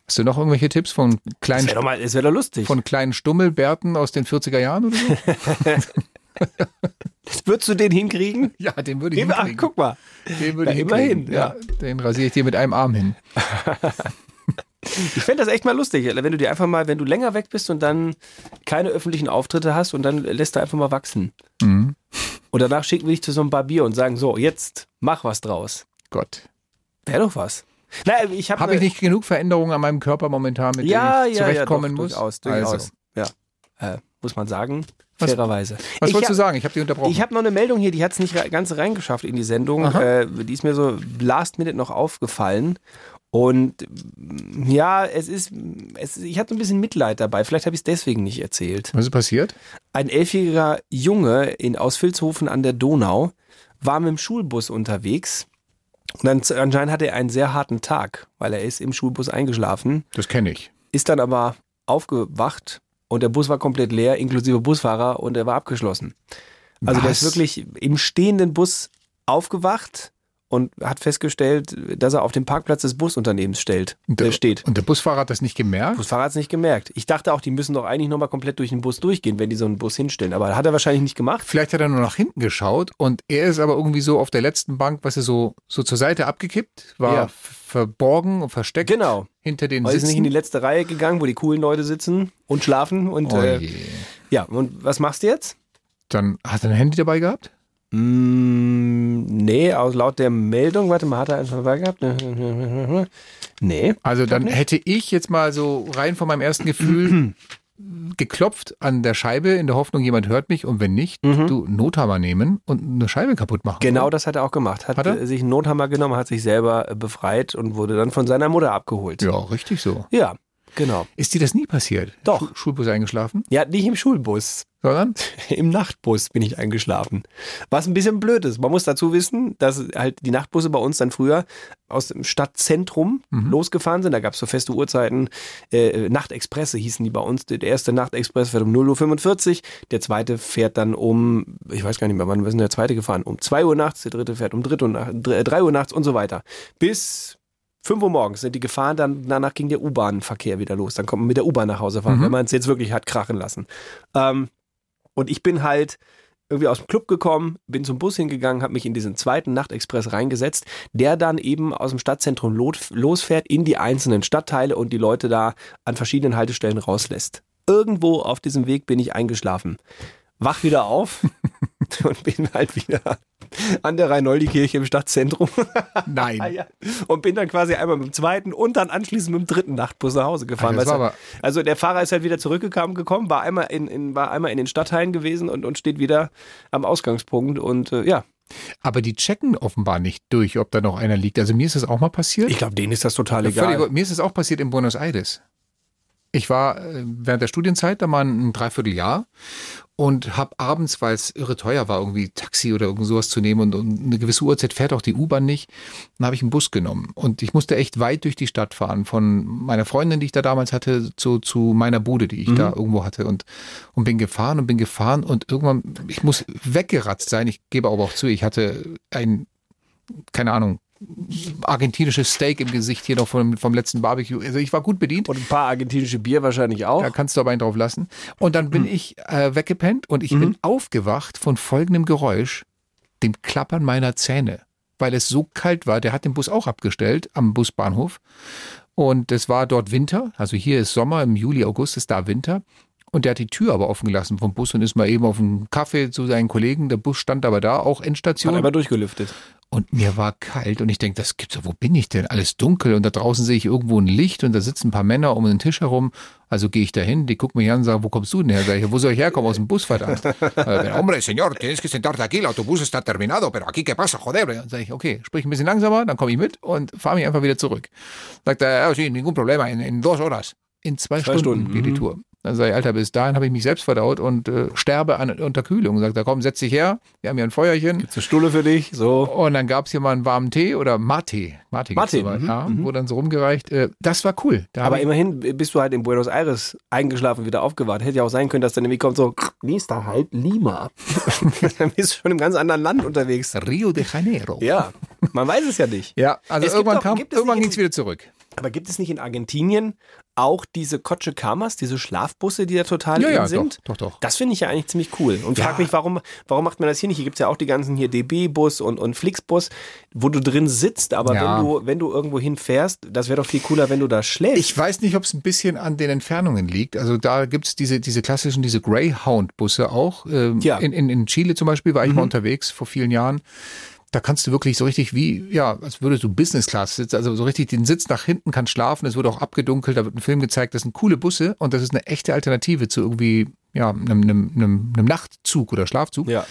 Hast du noch irgendwelche Tipps von Das kleinen, doch mal, das lustig. von kleinen Stummelbärten aus den 40er Jahren oder so? Würdest du den hinkriegen? ja, den würde ich Ach, hinkriegen. guck mal. Den würde Na, ich immerhin, hinkriegen. Ja. den rasiere ich dir mit einem Arm hin. Ich fände das echt mal lustig, wenn du dir einfach mal, wenn du länger weg bist und dann keine öffentlichen Auftritte hast und dann lässt du einfach mal wachsen. Mhm. Und danach schicken wir dich zu so einem Barbier und sagen, so, jetzt mach was draus. Gott. Wäre doch was. Naja, ich habe Habe ich nicht genug Veränderungen an meinem Körper momentan, mit ja, denen ich ja, zurechtkommen ja, doch, muss? Durchaus, durchaus. Also, Ja. Äh, muss man sagen, Was- fairerweise. was Ich wolltest du hab- sagen? Ich habe dich unterbrochen. Ich habe noch eine Meldung hier, die hat es nicht ganz reingeschafft in die Sendung. Äh, die ist mir so last minute noch aufgefallen. Und ja, es ist, es, ich hatte so ein bisschen Mitleid dabei. Vielleicht habe ich es deswegen nicht erzählt. Was ist passiert? Ein elfjähriger Junge in, aus Vilshofen an der Donau war mit dem Schulbus unterwegs. Und dann, anscheinend hatte er einen sehr harten Tag, weil er ist im Schulbus eingeschlafen. Das kenne ich. Ist dann aber aufgewacht und der Bus war komplett leer, inklusive Busfahrer, und er war abgeschlossen. Also der ist Was? wirklich im stehenden Bus aufgewacht und hat festgestellt, dass er auf dem Parkplatz des Busunternehmens stellt, äh, steht. Und der Busfahrer hat das nicht gemerkt? Busfahrer hat es nicht gemerkt. Ich dachte auch, die müssen doch eigentlich nochmal komplett durch den Bus durchgehen, wenn die so einen Bus hinstellen. Aber hat er wahrscheinlich nicht gemacht. Vielleicht hat er nur nach hinten geschaut und er ist aber irgendwie so auf der letzten Bank, was er so, so zur Seite abgekippt, war Ja. verborgen und versteckt Genau. hinter den Er ist nicht in die letzte Reihe gegangen, wo die coolen Leute sitzen und schlafen. Und Oh äh, je. ja, und was machst du jetzt? Dann hat er ein Handy dabei gehabt? Mm, nee, aus laut der Meldung, warte mal, hat er eins dabei gehabt? Nee. Also dann hätte ich jetzt mal so rein von meinem ersten Gefühl geklopft an der Scheibe in der Hoffnung, jemand hört mich und wenn nicht, du Nothammer nehmen und eine Scheibe kaputt machen. Mhm. Genau oder? das hat er auch gemacht. Hat, Hat er? äh, sich einen Nothammer genommen, hat sich selber befreit und wurde dann von seiner Mutter abgeholt. Ja, richtig so. Ja, genau. Ist dir das nie passiert? Doch. Schu- Schulbus eingeschlafen? Ja, nicht im Schulbus. Sondern? Im Nachtbus bin ich eingeschlafen. Was ein bisschen blöd ist. Man muss dazu wissen, dass halt die Nachtbusse bei uns dann früher aus dem Stadtzentrum Mhm. losgefahren sind. Da gab es so feste Uhrzeiten. Äh, Nachtexpresse hießen die bei uns. Der erste Nachtexpress fährt um 0.45 Uhr. Der zweite fährt dann um, ich weiß gar nicht mehr, wann ist denn der zweite gefahren? Um 2 Uhr nachts. Der dritte fährt um 3 Uhr, nach, 3 Uhr nachts und so weiter. Bis 5 Uhr morgens sind die gefahren, dann danach ging der U-Bahn-Verkehr wieder los. Dann kommt man mit der U-Bahn nach Hause fahren, Mhm. wenn man es jetzt wirklich hat krachen lassen. Ähm, und ich bin halt irgendwie aus dem Club gekommen, bin zum Bus hingegangen, habe mich in diesen zweiten Nachtexpress reingesetzt, der dann eben aus dem Stadtzentrum losfährt in die einzelnen Stadtteile und die Leute da an verschiedenen Haltestellen rauslässt. Irgendwo auf diesem Weg bin ich eingeschlafen. Wach wieder auf und bin halt wieder an der Rhein-Noldi-Kirche im Stadtzentrum. Nein. ja. Und bin dann quasi einmal mit dem zweiten und dann anschließend mit dem dritten Nachtbus nach Hause gefahren. Ah, das war du? also der Fahrer ist halt wieder zurückgekommen, gekommen, war einmal in, in, war einmal in den Stadtteilen gewesen und, und steht wieder am Ausgangspunkt. Und äh, ja, Aber die checken offenbar nicht durch, ob da noch einer liegt. Also mir ist das auch mal passiert. ich glaube, denen ist das total egal. völlig- mir ist es auch passiert in Buenos Aires. Ich war äh, während der Studienzeit da mal ein Dreivierteljahr und habe abends, weil es irre teuer war, irgendwie Taxi oder irgend sowas zu nehmen und, und eine gewisse Uhrzeit fährt auch die U-Bahn nicht, dann habe ich einen Bus genommen. Und ich musste echt weit durch die Stadt fahren, von meiner Freundin, die ich da damals hatte, zu, zu meiner Bude, die ich Mhm. da irgendwo hatte. Und, und bin gefahren und bin gefahren und irgendwann, ich muss weggeratzt sein. Ich gebe aber auch zu, ich hatte ein, keine Ahnung, argentinisches Steak im Gesicht hier noch vom, vom letzten Barbecue. Also ich war gut bedient. Und ein paar argentinische Bier wahrscheinlich auch. Da kannst du aber einen drauf lassen. Und dann bin ich äh, weggepennt und ich Mhm. bin aufgewacht von folgendem Geräusch, dem Klappern meiner Zähne. Weil es so kalt war, der hat den Bus auch abgestellt am Busbahnhof. Und es war dort Winter, also hier ist Sommer, im Juli, August ist da Winter. Und der hat die Tür aber offen gelassen vom Bus und ist mal eben auf einen Kaffee zu seinen Kollegen. Der Bus stand aber da, auch Endstation. Hat einmal durchgelüftet. Und mir war kalt und ich denke, das gibt's doch, wo bin ich denn? Alles dunkel und da draußen sehe ich irgendwo ein Licht und da sitzen ein paar Männer um den Tisch herum. Also gehe ich da hin, die gucken mich an und sagen, wo kommst du denn her? Sag ich, wo soll ich herkommen? Aus dem Bus, verdammt. Äh, Hombre, señor, tienes que sentarte aquí, el autobús está terminado, pero aquí, ¿qué pasa, joder? Dann sage ich, okay, sprich ein bisschen langsamer, dann komme ich mit und fahre mich einfach wieder zurück. Sagt er, ja, sí, ningún problema, in, in dos horas. In zwei, Zwei Stunden, Stunden, geht die mhm. Tour. Dann sage ich, Alter, bis dahin habe ich mich selbst verdaut und äh, sterbe an Unterkühlung. Sagt er, komm, setz dich her, wir haben hier ein Feuerchen. Gibt's eine Stulle für dich? So. Und dann gab's hier mal einen warmen Tee oder Mate. Mate, Mate, mhm, ja, mhm. wurde dann so rumgereicht. Äh, Das war cool. Da Aber immerhin bist du halt in Buenos Aires eingeschlafen, wieder aufgewacht. Hätte ja auch sein können, dass dann irgendwie kommt so, nächster Halt Lima. dann bist du schon im ganz anderen Land unterwegs. Rio de Janeiro. Ja, man weiß es ja nicht. Ja, also Es irgendwann doch- kam, es irgendwann ging's wieder zurück. Aber gibt es nicht in Argentinien auch diese Coche Camas, diese Schlafbusse, die da total Ja, ja, sind? doch, doch, doch. Das finde ich ja eigentlich ziemlich cool. Und frag mich, warum, warum macht man das hier nicht? Hier gibt's ja auch die ganzen hier DB-Bus und, und Flixbus, wo du drin sitzt, aber Ja. wenn du, wenn du irgendwo hinfährst, das wäre doch viel cooler, wenn du da schläfst. Ich weiß nicht, ob es ein bisschen an den Entfernungen liegt. Also da gibt's diese, diese klassischen, diese Greyhound-Busse auch. Ähm, Ja. Mhm. in, in, in Chile zum Beispiel war ich mal unterwegs vor vielen Jahren. Da kannst du wirklich so richtig wie, ja, als würdest du Business Class sitzen, also so richtig den Sitz nach hinten, kannst schlafen, es wird auch abgedunkelt, da wird ein Film gezeigt, das sind coole Busse und das ist eine echte Alternative zu irgendwie, ja, einem, einem, einem, einem Nachtzug oder Schlafzug. Ja.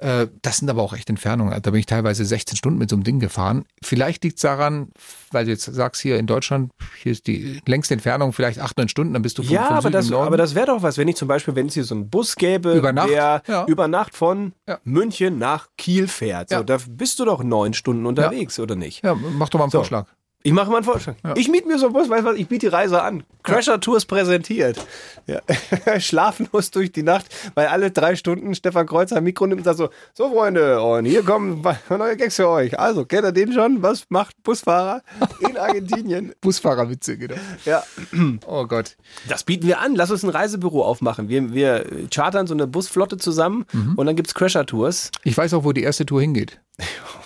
Äh, Das sind aber auch echt Entfernungen. Da bin ich teilweise 16 Stunden mit so einem Ding gefahren. Vielleicht liegt es daran, weil du jetzt sagst, hier in Deutschland, hier ist die längste Entfernung vielleicht 8, 9 Stunden, dann bist du vom, Ja, vom aber Süden das, aber das wäre doch was, wenn ich zum Beispiel, wenn es hier so einen Bus gäbe, Über Nacht, der ja. über Nacht von Ja. München nach Kiel fährt. So, Ja. Da bist du doch neun Stunden unterwegs, oder nicht? ja, mach doch mal einen So. Vorschlag. Ich mache mal einen Vorschlag. Ich miete mir so einen Bus, weißt du was, ich biete die Reise an. Crasher Tours präsentiert. Ja. Schlaflos durch die Nacht, weil alle drei Stunden Stefan Kreuzer Mikro nimmt und sagt so, so Freunde, und hier kommen neue Gags für euch. Also, kennt ihr den schon? Was macht Busfahrer in Argentinien? Busfahrerwitze, genau. Ja. Oh Gott. Das bieten wir an. Lass uns ein Reisebüro aufmachen. Wir, wir chartern so eine Busflotte zusammen Mhm. und dann gibt's Crasher Tours. Ich weiß auch, wo die erste Tour hingeht.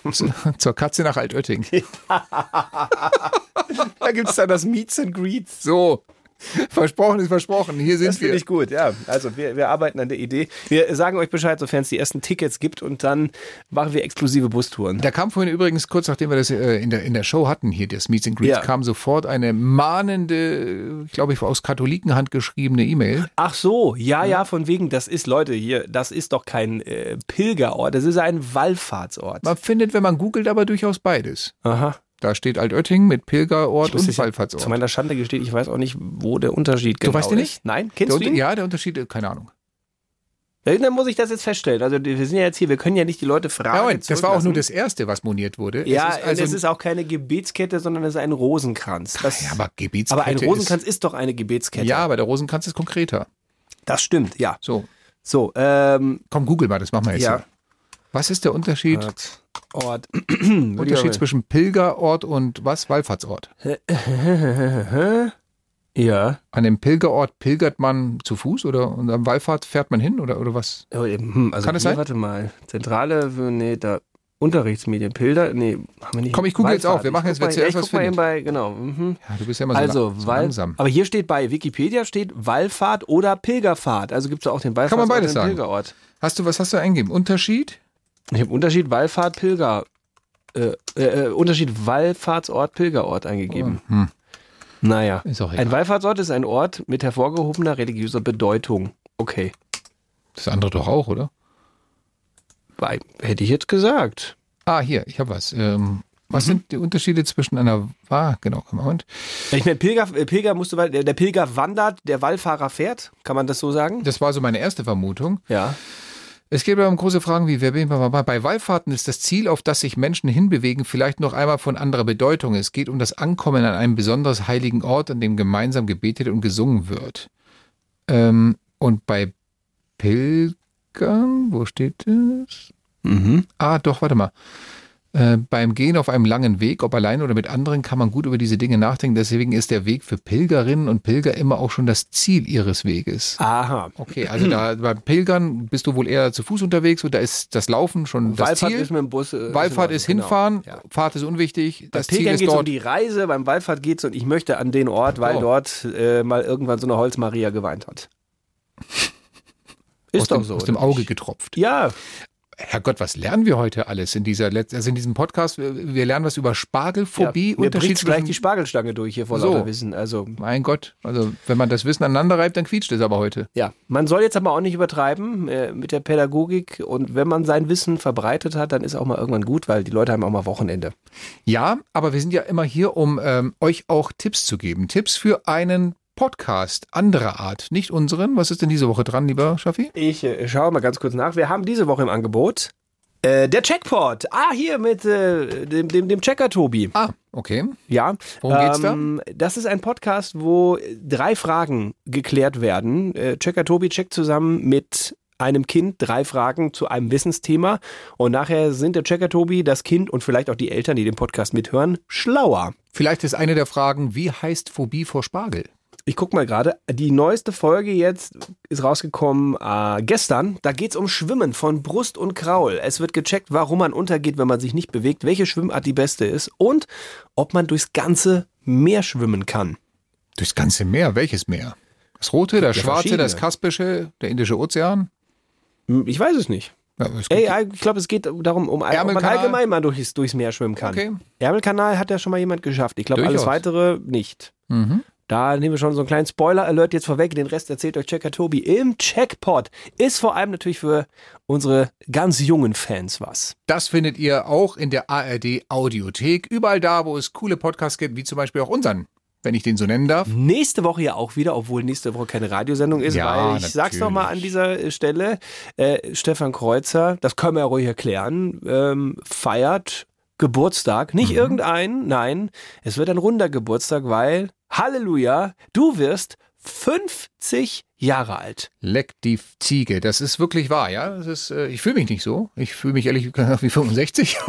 Zur Katze nach Altötting. da gibt's dann das Meets and Greets. So. Versprochen ist versprochen. Hier sind Das finde wir. ich gut, ja. Also wir, wir arbeiten an der Idee. Wir sagen euch Bescheid, sofern es die ersten Tickets gibt und dann machen wir exklusive Bustouren. Da kam vorhin übrigens, kurz nachdem wir das äh, in, der, in der Show hatten, hier das Meets and Greets, Ja. kam sofort eine mahnende, ich glaube ich, aus Katholikenhand geschriebene E-Mail. Ach so, ja, ja, von wegen, das ist, Leute, hier, das ist doch kein äh, Pilgerort, das ist ein Wallfahrtsort. Man findet, wenn man googelt, aber durchaus beides. Aha. Da steht Altötting mit Pilgerort und dich- Zu Wallfahrtsort. meiner Schande gesteht, ich weiß auch nicht, wo der Unterschied Du genau weißt den ist. nicht? Nein, kennst der, du ihn? Ja, der Unterschied, äh, keine Ahnung. Dann muss ich das jetzt feststellen. Also wir sind ja jetzt hier, wir können ja nicht die Leute fragen. Ja, das war auch nur das Erste, was moniert wurde. Ja, es ist also es ist auch keine Gebetskette, sondern es ist ein Rosenkranz. Das, ja, aber Gebetskette aber ein Rosenkranz ist, ist, doch eine Gebetskette. Ja, aber der Rosenkranz ist konkreter. Das stimmt, ja. So. So, ähm, Komm, google mal, das machen wir jetzt. Ja. so. Was ist der Unterschied? Ort. Ort. Unterschied zwischen Pilgerort und was? Wallfahrtsort. Ja. An dem Pilgerort pilgert man zu Fuß oder und am Wallfahrt fährt man hin oder, oder was? Oh, eben, hm, also Kann es sein? Warte mal. Zentrale, nee, da. Unterrichtsmedien, Pilder, nee, haben wir nicht. Komm, ich google jetzt Wallfahrt. auch. Wir machen jetzt, wer zuerst was findet. bei, genau. Mhm. Ja, du bist ja immer so, Also, so Wall- langsam. Aber hier steht bei Wikipedia steht Wallfahrt oder Pilgerfahrt. Also gibt es auch den Kann Wallfahrtsort man beides und den sagen. Pilgerort. Hast du, was hast du eingegeben? Unterschied? Ich habe Unterschied Wallfahrt, Pilger. Äh, äh, Unterschied Wallfahrtsort, Pilgerort eingegeben. Hm. Naja. Ein Wallfahrtsort ist ein Ort mit hervorgehobener religiöser Bedeutung. Okay. Das andere doch auch, oder? Bei, hätte ich jetzt gesagt. Ah, hier, ich habe was. Ähm, Mhm. was sind die Unterschiede zwischen einer, ah, genau, Moment. Ich meine, Pilger, äh, Pilger musst du, weil- der Pilger wandert, der Wallfahrer fährt. Kann man das so sagen? Das war so meine erste Vermutung. Ja. Es geht aber um große Fragen wie, wer bin ich, bei Wallfahrten ist das Ziel, auf das sich Menschen hinbewegen, vielleicht noch einmal von anderer Bedeutung. Es geht um das Ankommen an einem besonders heiligen Ort, an dem gemeinsam gebetet und gesungen wird. Ähm, und bei Pilgern, wo steht das? Mhm. Ah, doch, warte mal. Äh, beim Gehen auf einem langen Weg, ob allein oder mit anderen, kann man gut über diese Dinge nachdenken. Deswegen ist der Weg für Pilgerinnen und Pilger immer auch schon das Ziel ihres Weges. Aha. Okay, also da beim Pilgern bist du wohl eher zu Fuß unterwegs und da ist das Laufen schon das Wallfahrt Ziel. ist mit dem Bus. äh, Wallfahrt ist Ordnung, hinfahren, genau. Ja. Fahrt ist unwichtig. Das Pilgern ist geht es um die Reise, beim Wallfahrt geht es und ich möchte an den Ort, weil Oh. dort äh, mal irgendwann so eine Holzmaria geweint hat. Ist aus doch dem, so. aus dem Auge getropft. Ja, Herrgott, was lernen wir heute alles in dieser Letz also in diesem Podcast? Wir lernen was über Spargelphobie, ja mir bricht gleich die Spargelstange durch hier vor So. lauter Wissen. Also Mein Gott, also wenn man das Wissen aneinander reibt, dann quietscht es aber heute. ja, man soll jetzt aber auch nicht übertreiben äh, mit der Pädagogik und wenn man sein Wissen verbreitet hat, dann ist auch mal irgendwann gut, weil die Leute haben auch mal Wochenende. Ja, aber wir sind ja immer hier, um ähm, euch auch Tipps zu geben. Tipps für einen Podcast anderer Art, nicht unseren. Was ist denn diese Woche dran, lieber Schaffi? Ich äh, schaue mal ganz kurz nach. Wir haben diese Woche im Angebot äh, der Checkpot. Ah, hier mit äh, dem, dem, dem Checker Tobi. Ah, okay. Ja. Worum geht's da? ähm, Das ist ein Podcast, wo drei Fragen geklärt werden. Äh, Checker Tobi checkt zusammen mit einem Kind drei Fragen zu einem Wissensthema und nachher sind der Checker Tobi, das Kind und vielleicht auch die Eltern, die den Podcast mithören, schlauer. Vielleicht ist eine der Fragen, wie heißt Phobie vor Spargel? Ich guck mal gerade, die neueste Folge jetzt ist rausgekommen äh, gestern. Da geht's um Schwimmen von Brust und Kraul. Es wird gecheckt, warum man untergeht, wenn man sich nicht bewegt, welche Schwimmart die beste ist und ob man durchs ganze Meer schwimmen kann. Durchs ganze Meer. Welches Meer? Das rote, das Ja, schwarze, das kaspische, der Indische Ozean? Hm, Ich weiß es nicht. Ja, es Ey, gibt- ich glaube, es geht darum, um ob man allgemein mal durchs, durchs Meer schwimmen kann. Okay. Ärmelkanal hat ja schon mal jemand geschafft. Ich glaube, alles weitere nicht. Mhm. Da nehmen wir schon so einen kleinen Spoiler-Alert jetzt vorweg. Den Rest erzählt euch Checker Tobi im Checkpot. Ist vor allem natürlich für unsere ganz jungen Fans was. Das findet ihr auch in der ARD Audiothek. Überall da, wo es coole Podcasts gibt, wie zum Beispiel auch unseren, wenn ich den so nennen darf. Nächste Woche ja auch wieder, obwohl nächste Woche keine Radiosendung ist, Ja, weil ich sag's noch mal an natürlich. dieser Stelle, äh, Stefan Kreuzer, das können wir ja ruhig erklären, ähm, feiert Geburtstag. Nicht Mhm. irgendein, nein, es wird ein runder Geburtstag, weil, Halleluja, du wirst 50 Jahre alt. Leck die Ziege. Das ist wirklich wahr, ja. Das ist, äh, ich fühle mich nicht so. Ich fühle mich ehrlich gesagt wie 65.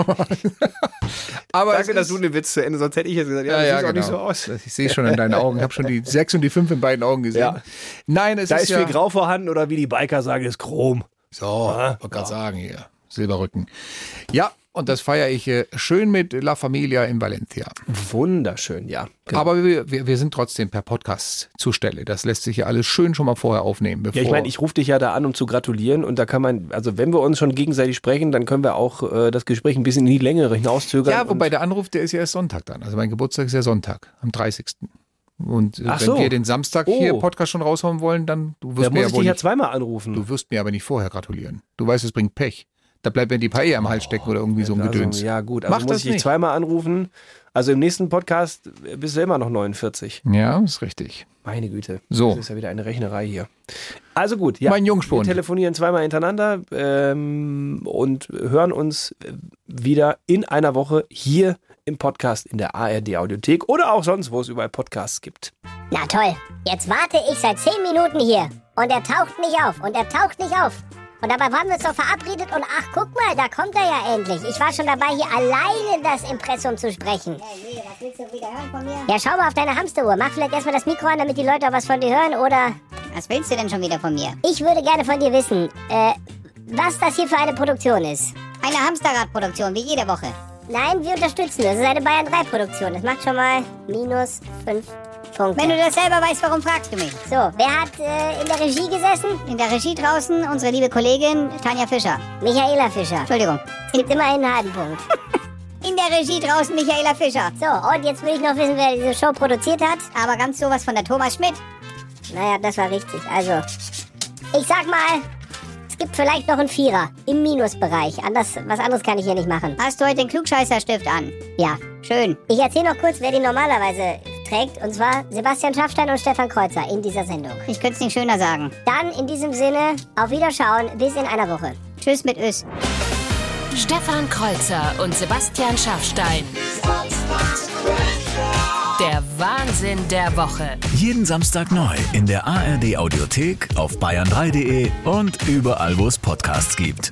Aber Danke, es dass du den Witz zu Ende, sonst hätte ich jetzt gesagt, ja, Ja, das ja, sieht auch nicht genau. so aus. Ich sehe schon in deinen Augen. Ich habe schon die 6 und die 5 in beiden Augen gesehen. Ja. Nein, es Da ist, ist ja, viel Grau vorhanden oder wie die Biker sagen, ist Chrom. So, wollte gerade sagen hier. Silberrücken. Ja, und das feiere ich äh, schön mit La Familia in Valencia. Wunderschön, ja. Genau. Aber wir, wir, wir sind trotzdem per Podcast zur Stelle. Das lässt sich ja alles schön schon mal vorher aufnehmen. Ja, ich meine, ich rufe dich ja da an, um zu gratulieren und da kann man, also wenn wir uns schon gegenseitig sprechen, dann können wir auch äh, das Gespräch ein bisschen in die Länge hinauszögern. ja, wobei der Anruf, der ist ja erst Sonntag dann. Also mein Geburtstag ist ja Sonntag, am 30. Und äh, Ach wenn so. wir den Samstag Oh. hier Podcast schon raushauen wollen, dann du wirst Da mir muss ja ich dich ja zweimal anrufen. du wirst mir aber nicht vorher gratulieren. Du weißt, es bringt Pech. Da bleibt mir die Paella am Hals stecken oder irgendwie so ein Also, Gedöns. ja, gut, also Mach muss das ich dich nicht. zweimal anrufen. Also im nächsten Podcast bist du immer noch 49. Ja, ist richtig. Meine Güte. So. Das ist ja wieder eine Rechnerei hier. Also gut, ja. Mein wir Jungspund. telefonieren zweimal hintereinander ähm, und hören uns wieder in einer Woche hier im Podcast in der ARD Audiothek oder auch sonst, wo es überall Podcasts gibt. Na toll, jetzt warte ich seit 10 Minuten hier und er taucht nicht auf und er taucht nicht auf. Und dabei waren wir uns doch verabredet und ach, guck mal, da kommt er ja endlich. Ich war schon dabei, hier alleine das Impressum zu sprechen. Ja, schau mal auf deine Hamsteruhr. Mach vielleicht erstmal das Mikro an, damit die Leute auch was von dir hören, oder... Was willst du denn schon wieder von mir? Ich würde gerne von dir wissen, äh, was das hier für eine Produktion ist. Eine Hamsterradproduktion, wie jede Woche. Nein, wir unterstützen. Das ist eine Bayern 3 Produktion. Das macht schon mal minus 5 Punkte. Wenn du das selber weißt, warum fragst du mich? So, wer hat äh, in der Regie gesessen? In der Regie draußen unsere liebe Kollegin Tanja Fischer. Michaela Fischer. Entschuldigung. Es gibt immer einen halben Punkt. In der Regie draußen Michaela Fischer. So, und jetzt will ich noch wissen, wer diese Show produziert hat. Aber ganz sowas von der Thomas Schmidt. Naja, das war richtig. Also, ich sag mal, es gibt vielleicht noch einen Vierer im Minusbereich. Anders, was anderes kann ich hier nicht machen. Hast du heute den Klugscheißerstift an? Ja. Schön. Ich erzähle noch kurz, wer den normalerweise trägt. Und zwar Sebastian Schaffstein und Stefan Kreuzer in dieser Sendung. Ich könnte es nicht schöner sagen. Dann in diesem Sinne, auf Wiederschauen, bis in einer Woche. Tschüss mit Ös. Stefan Kreuzer und Sebastian Schaffstein. Der Wahnsinn der Woche. Jeden Samstag neu in der ARD Audiothek, auf bayern3.de und überall, wo es Podcasts gibt.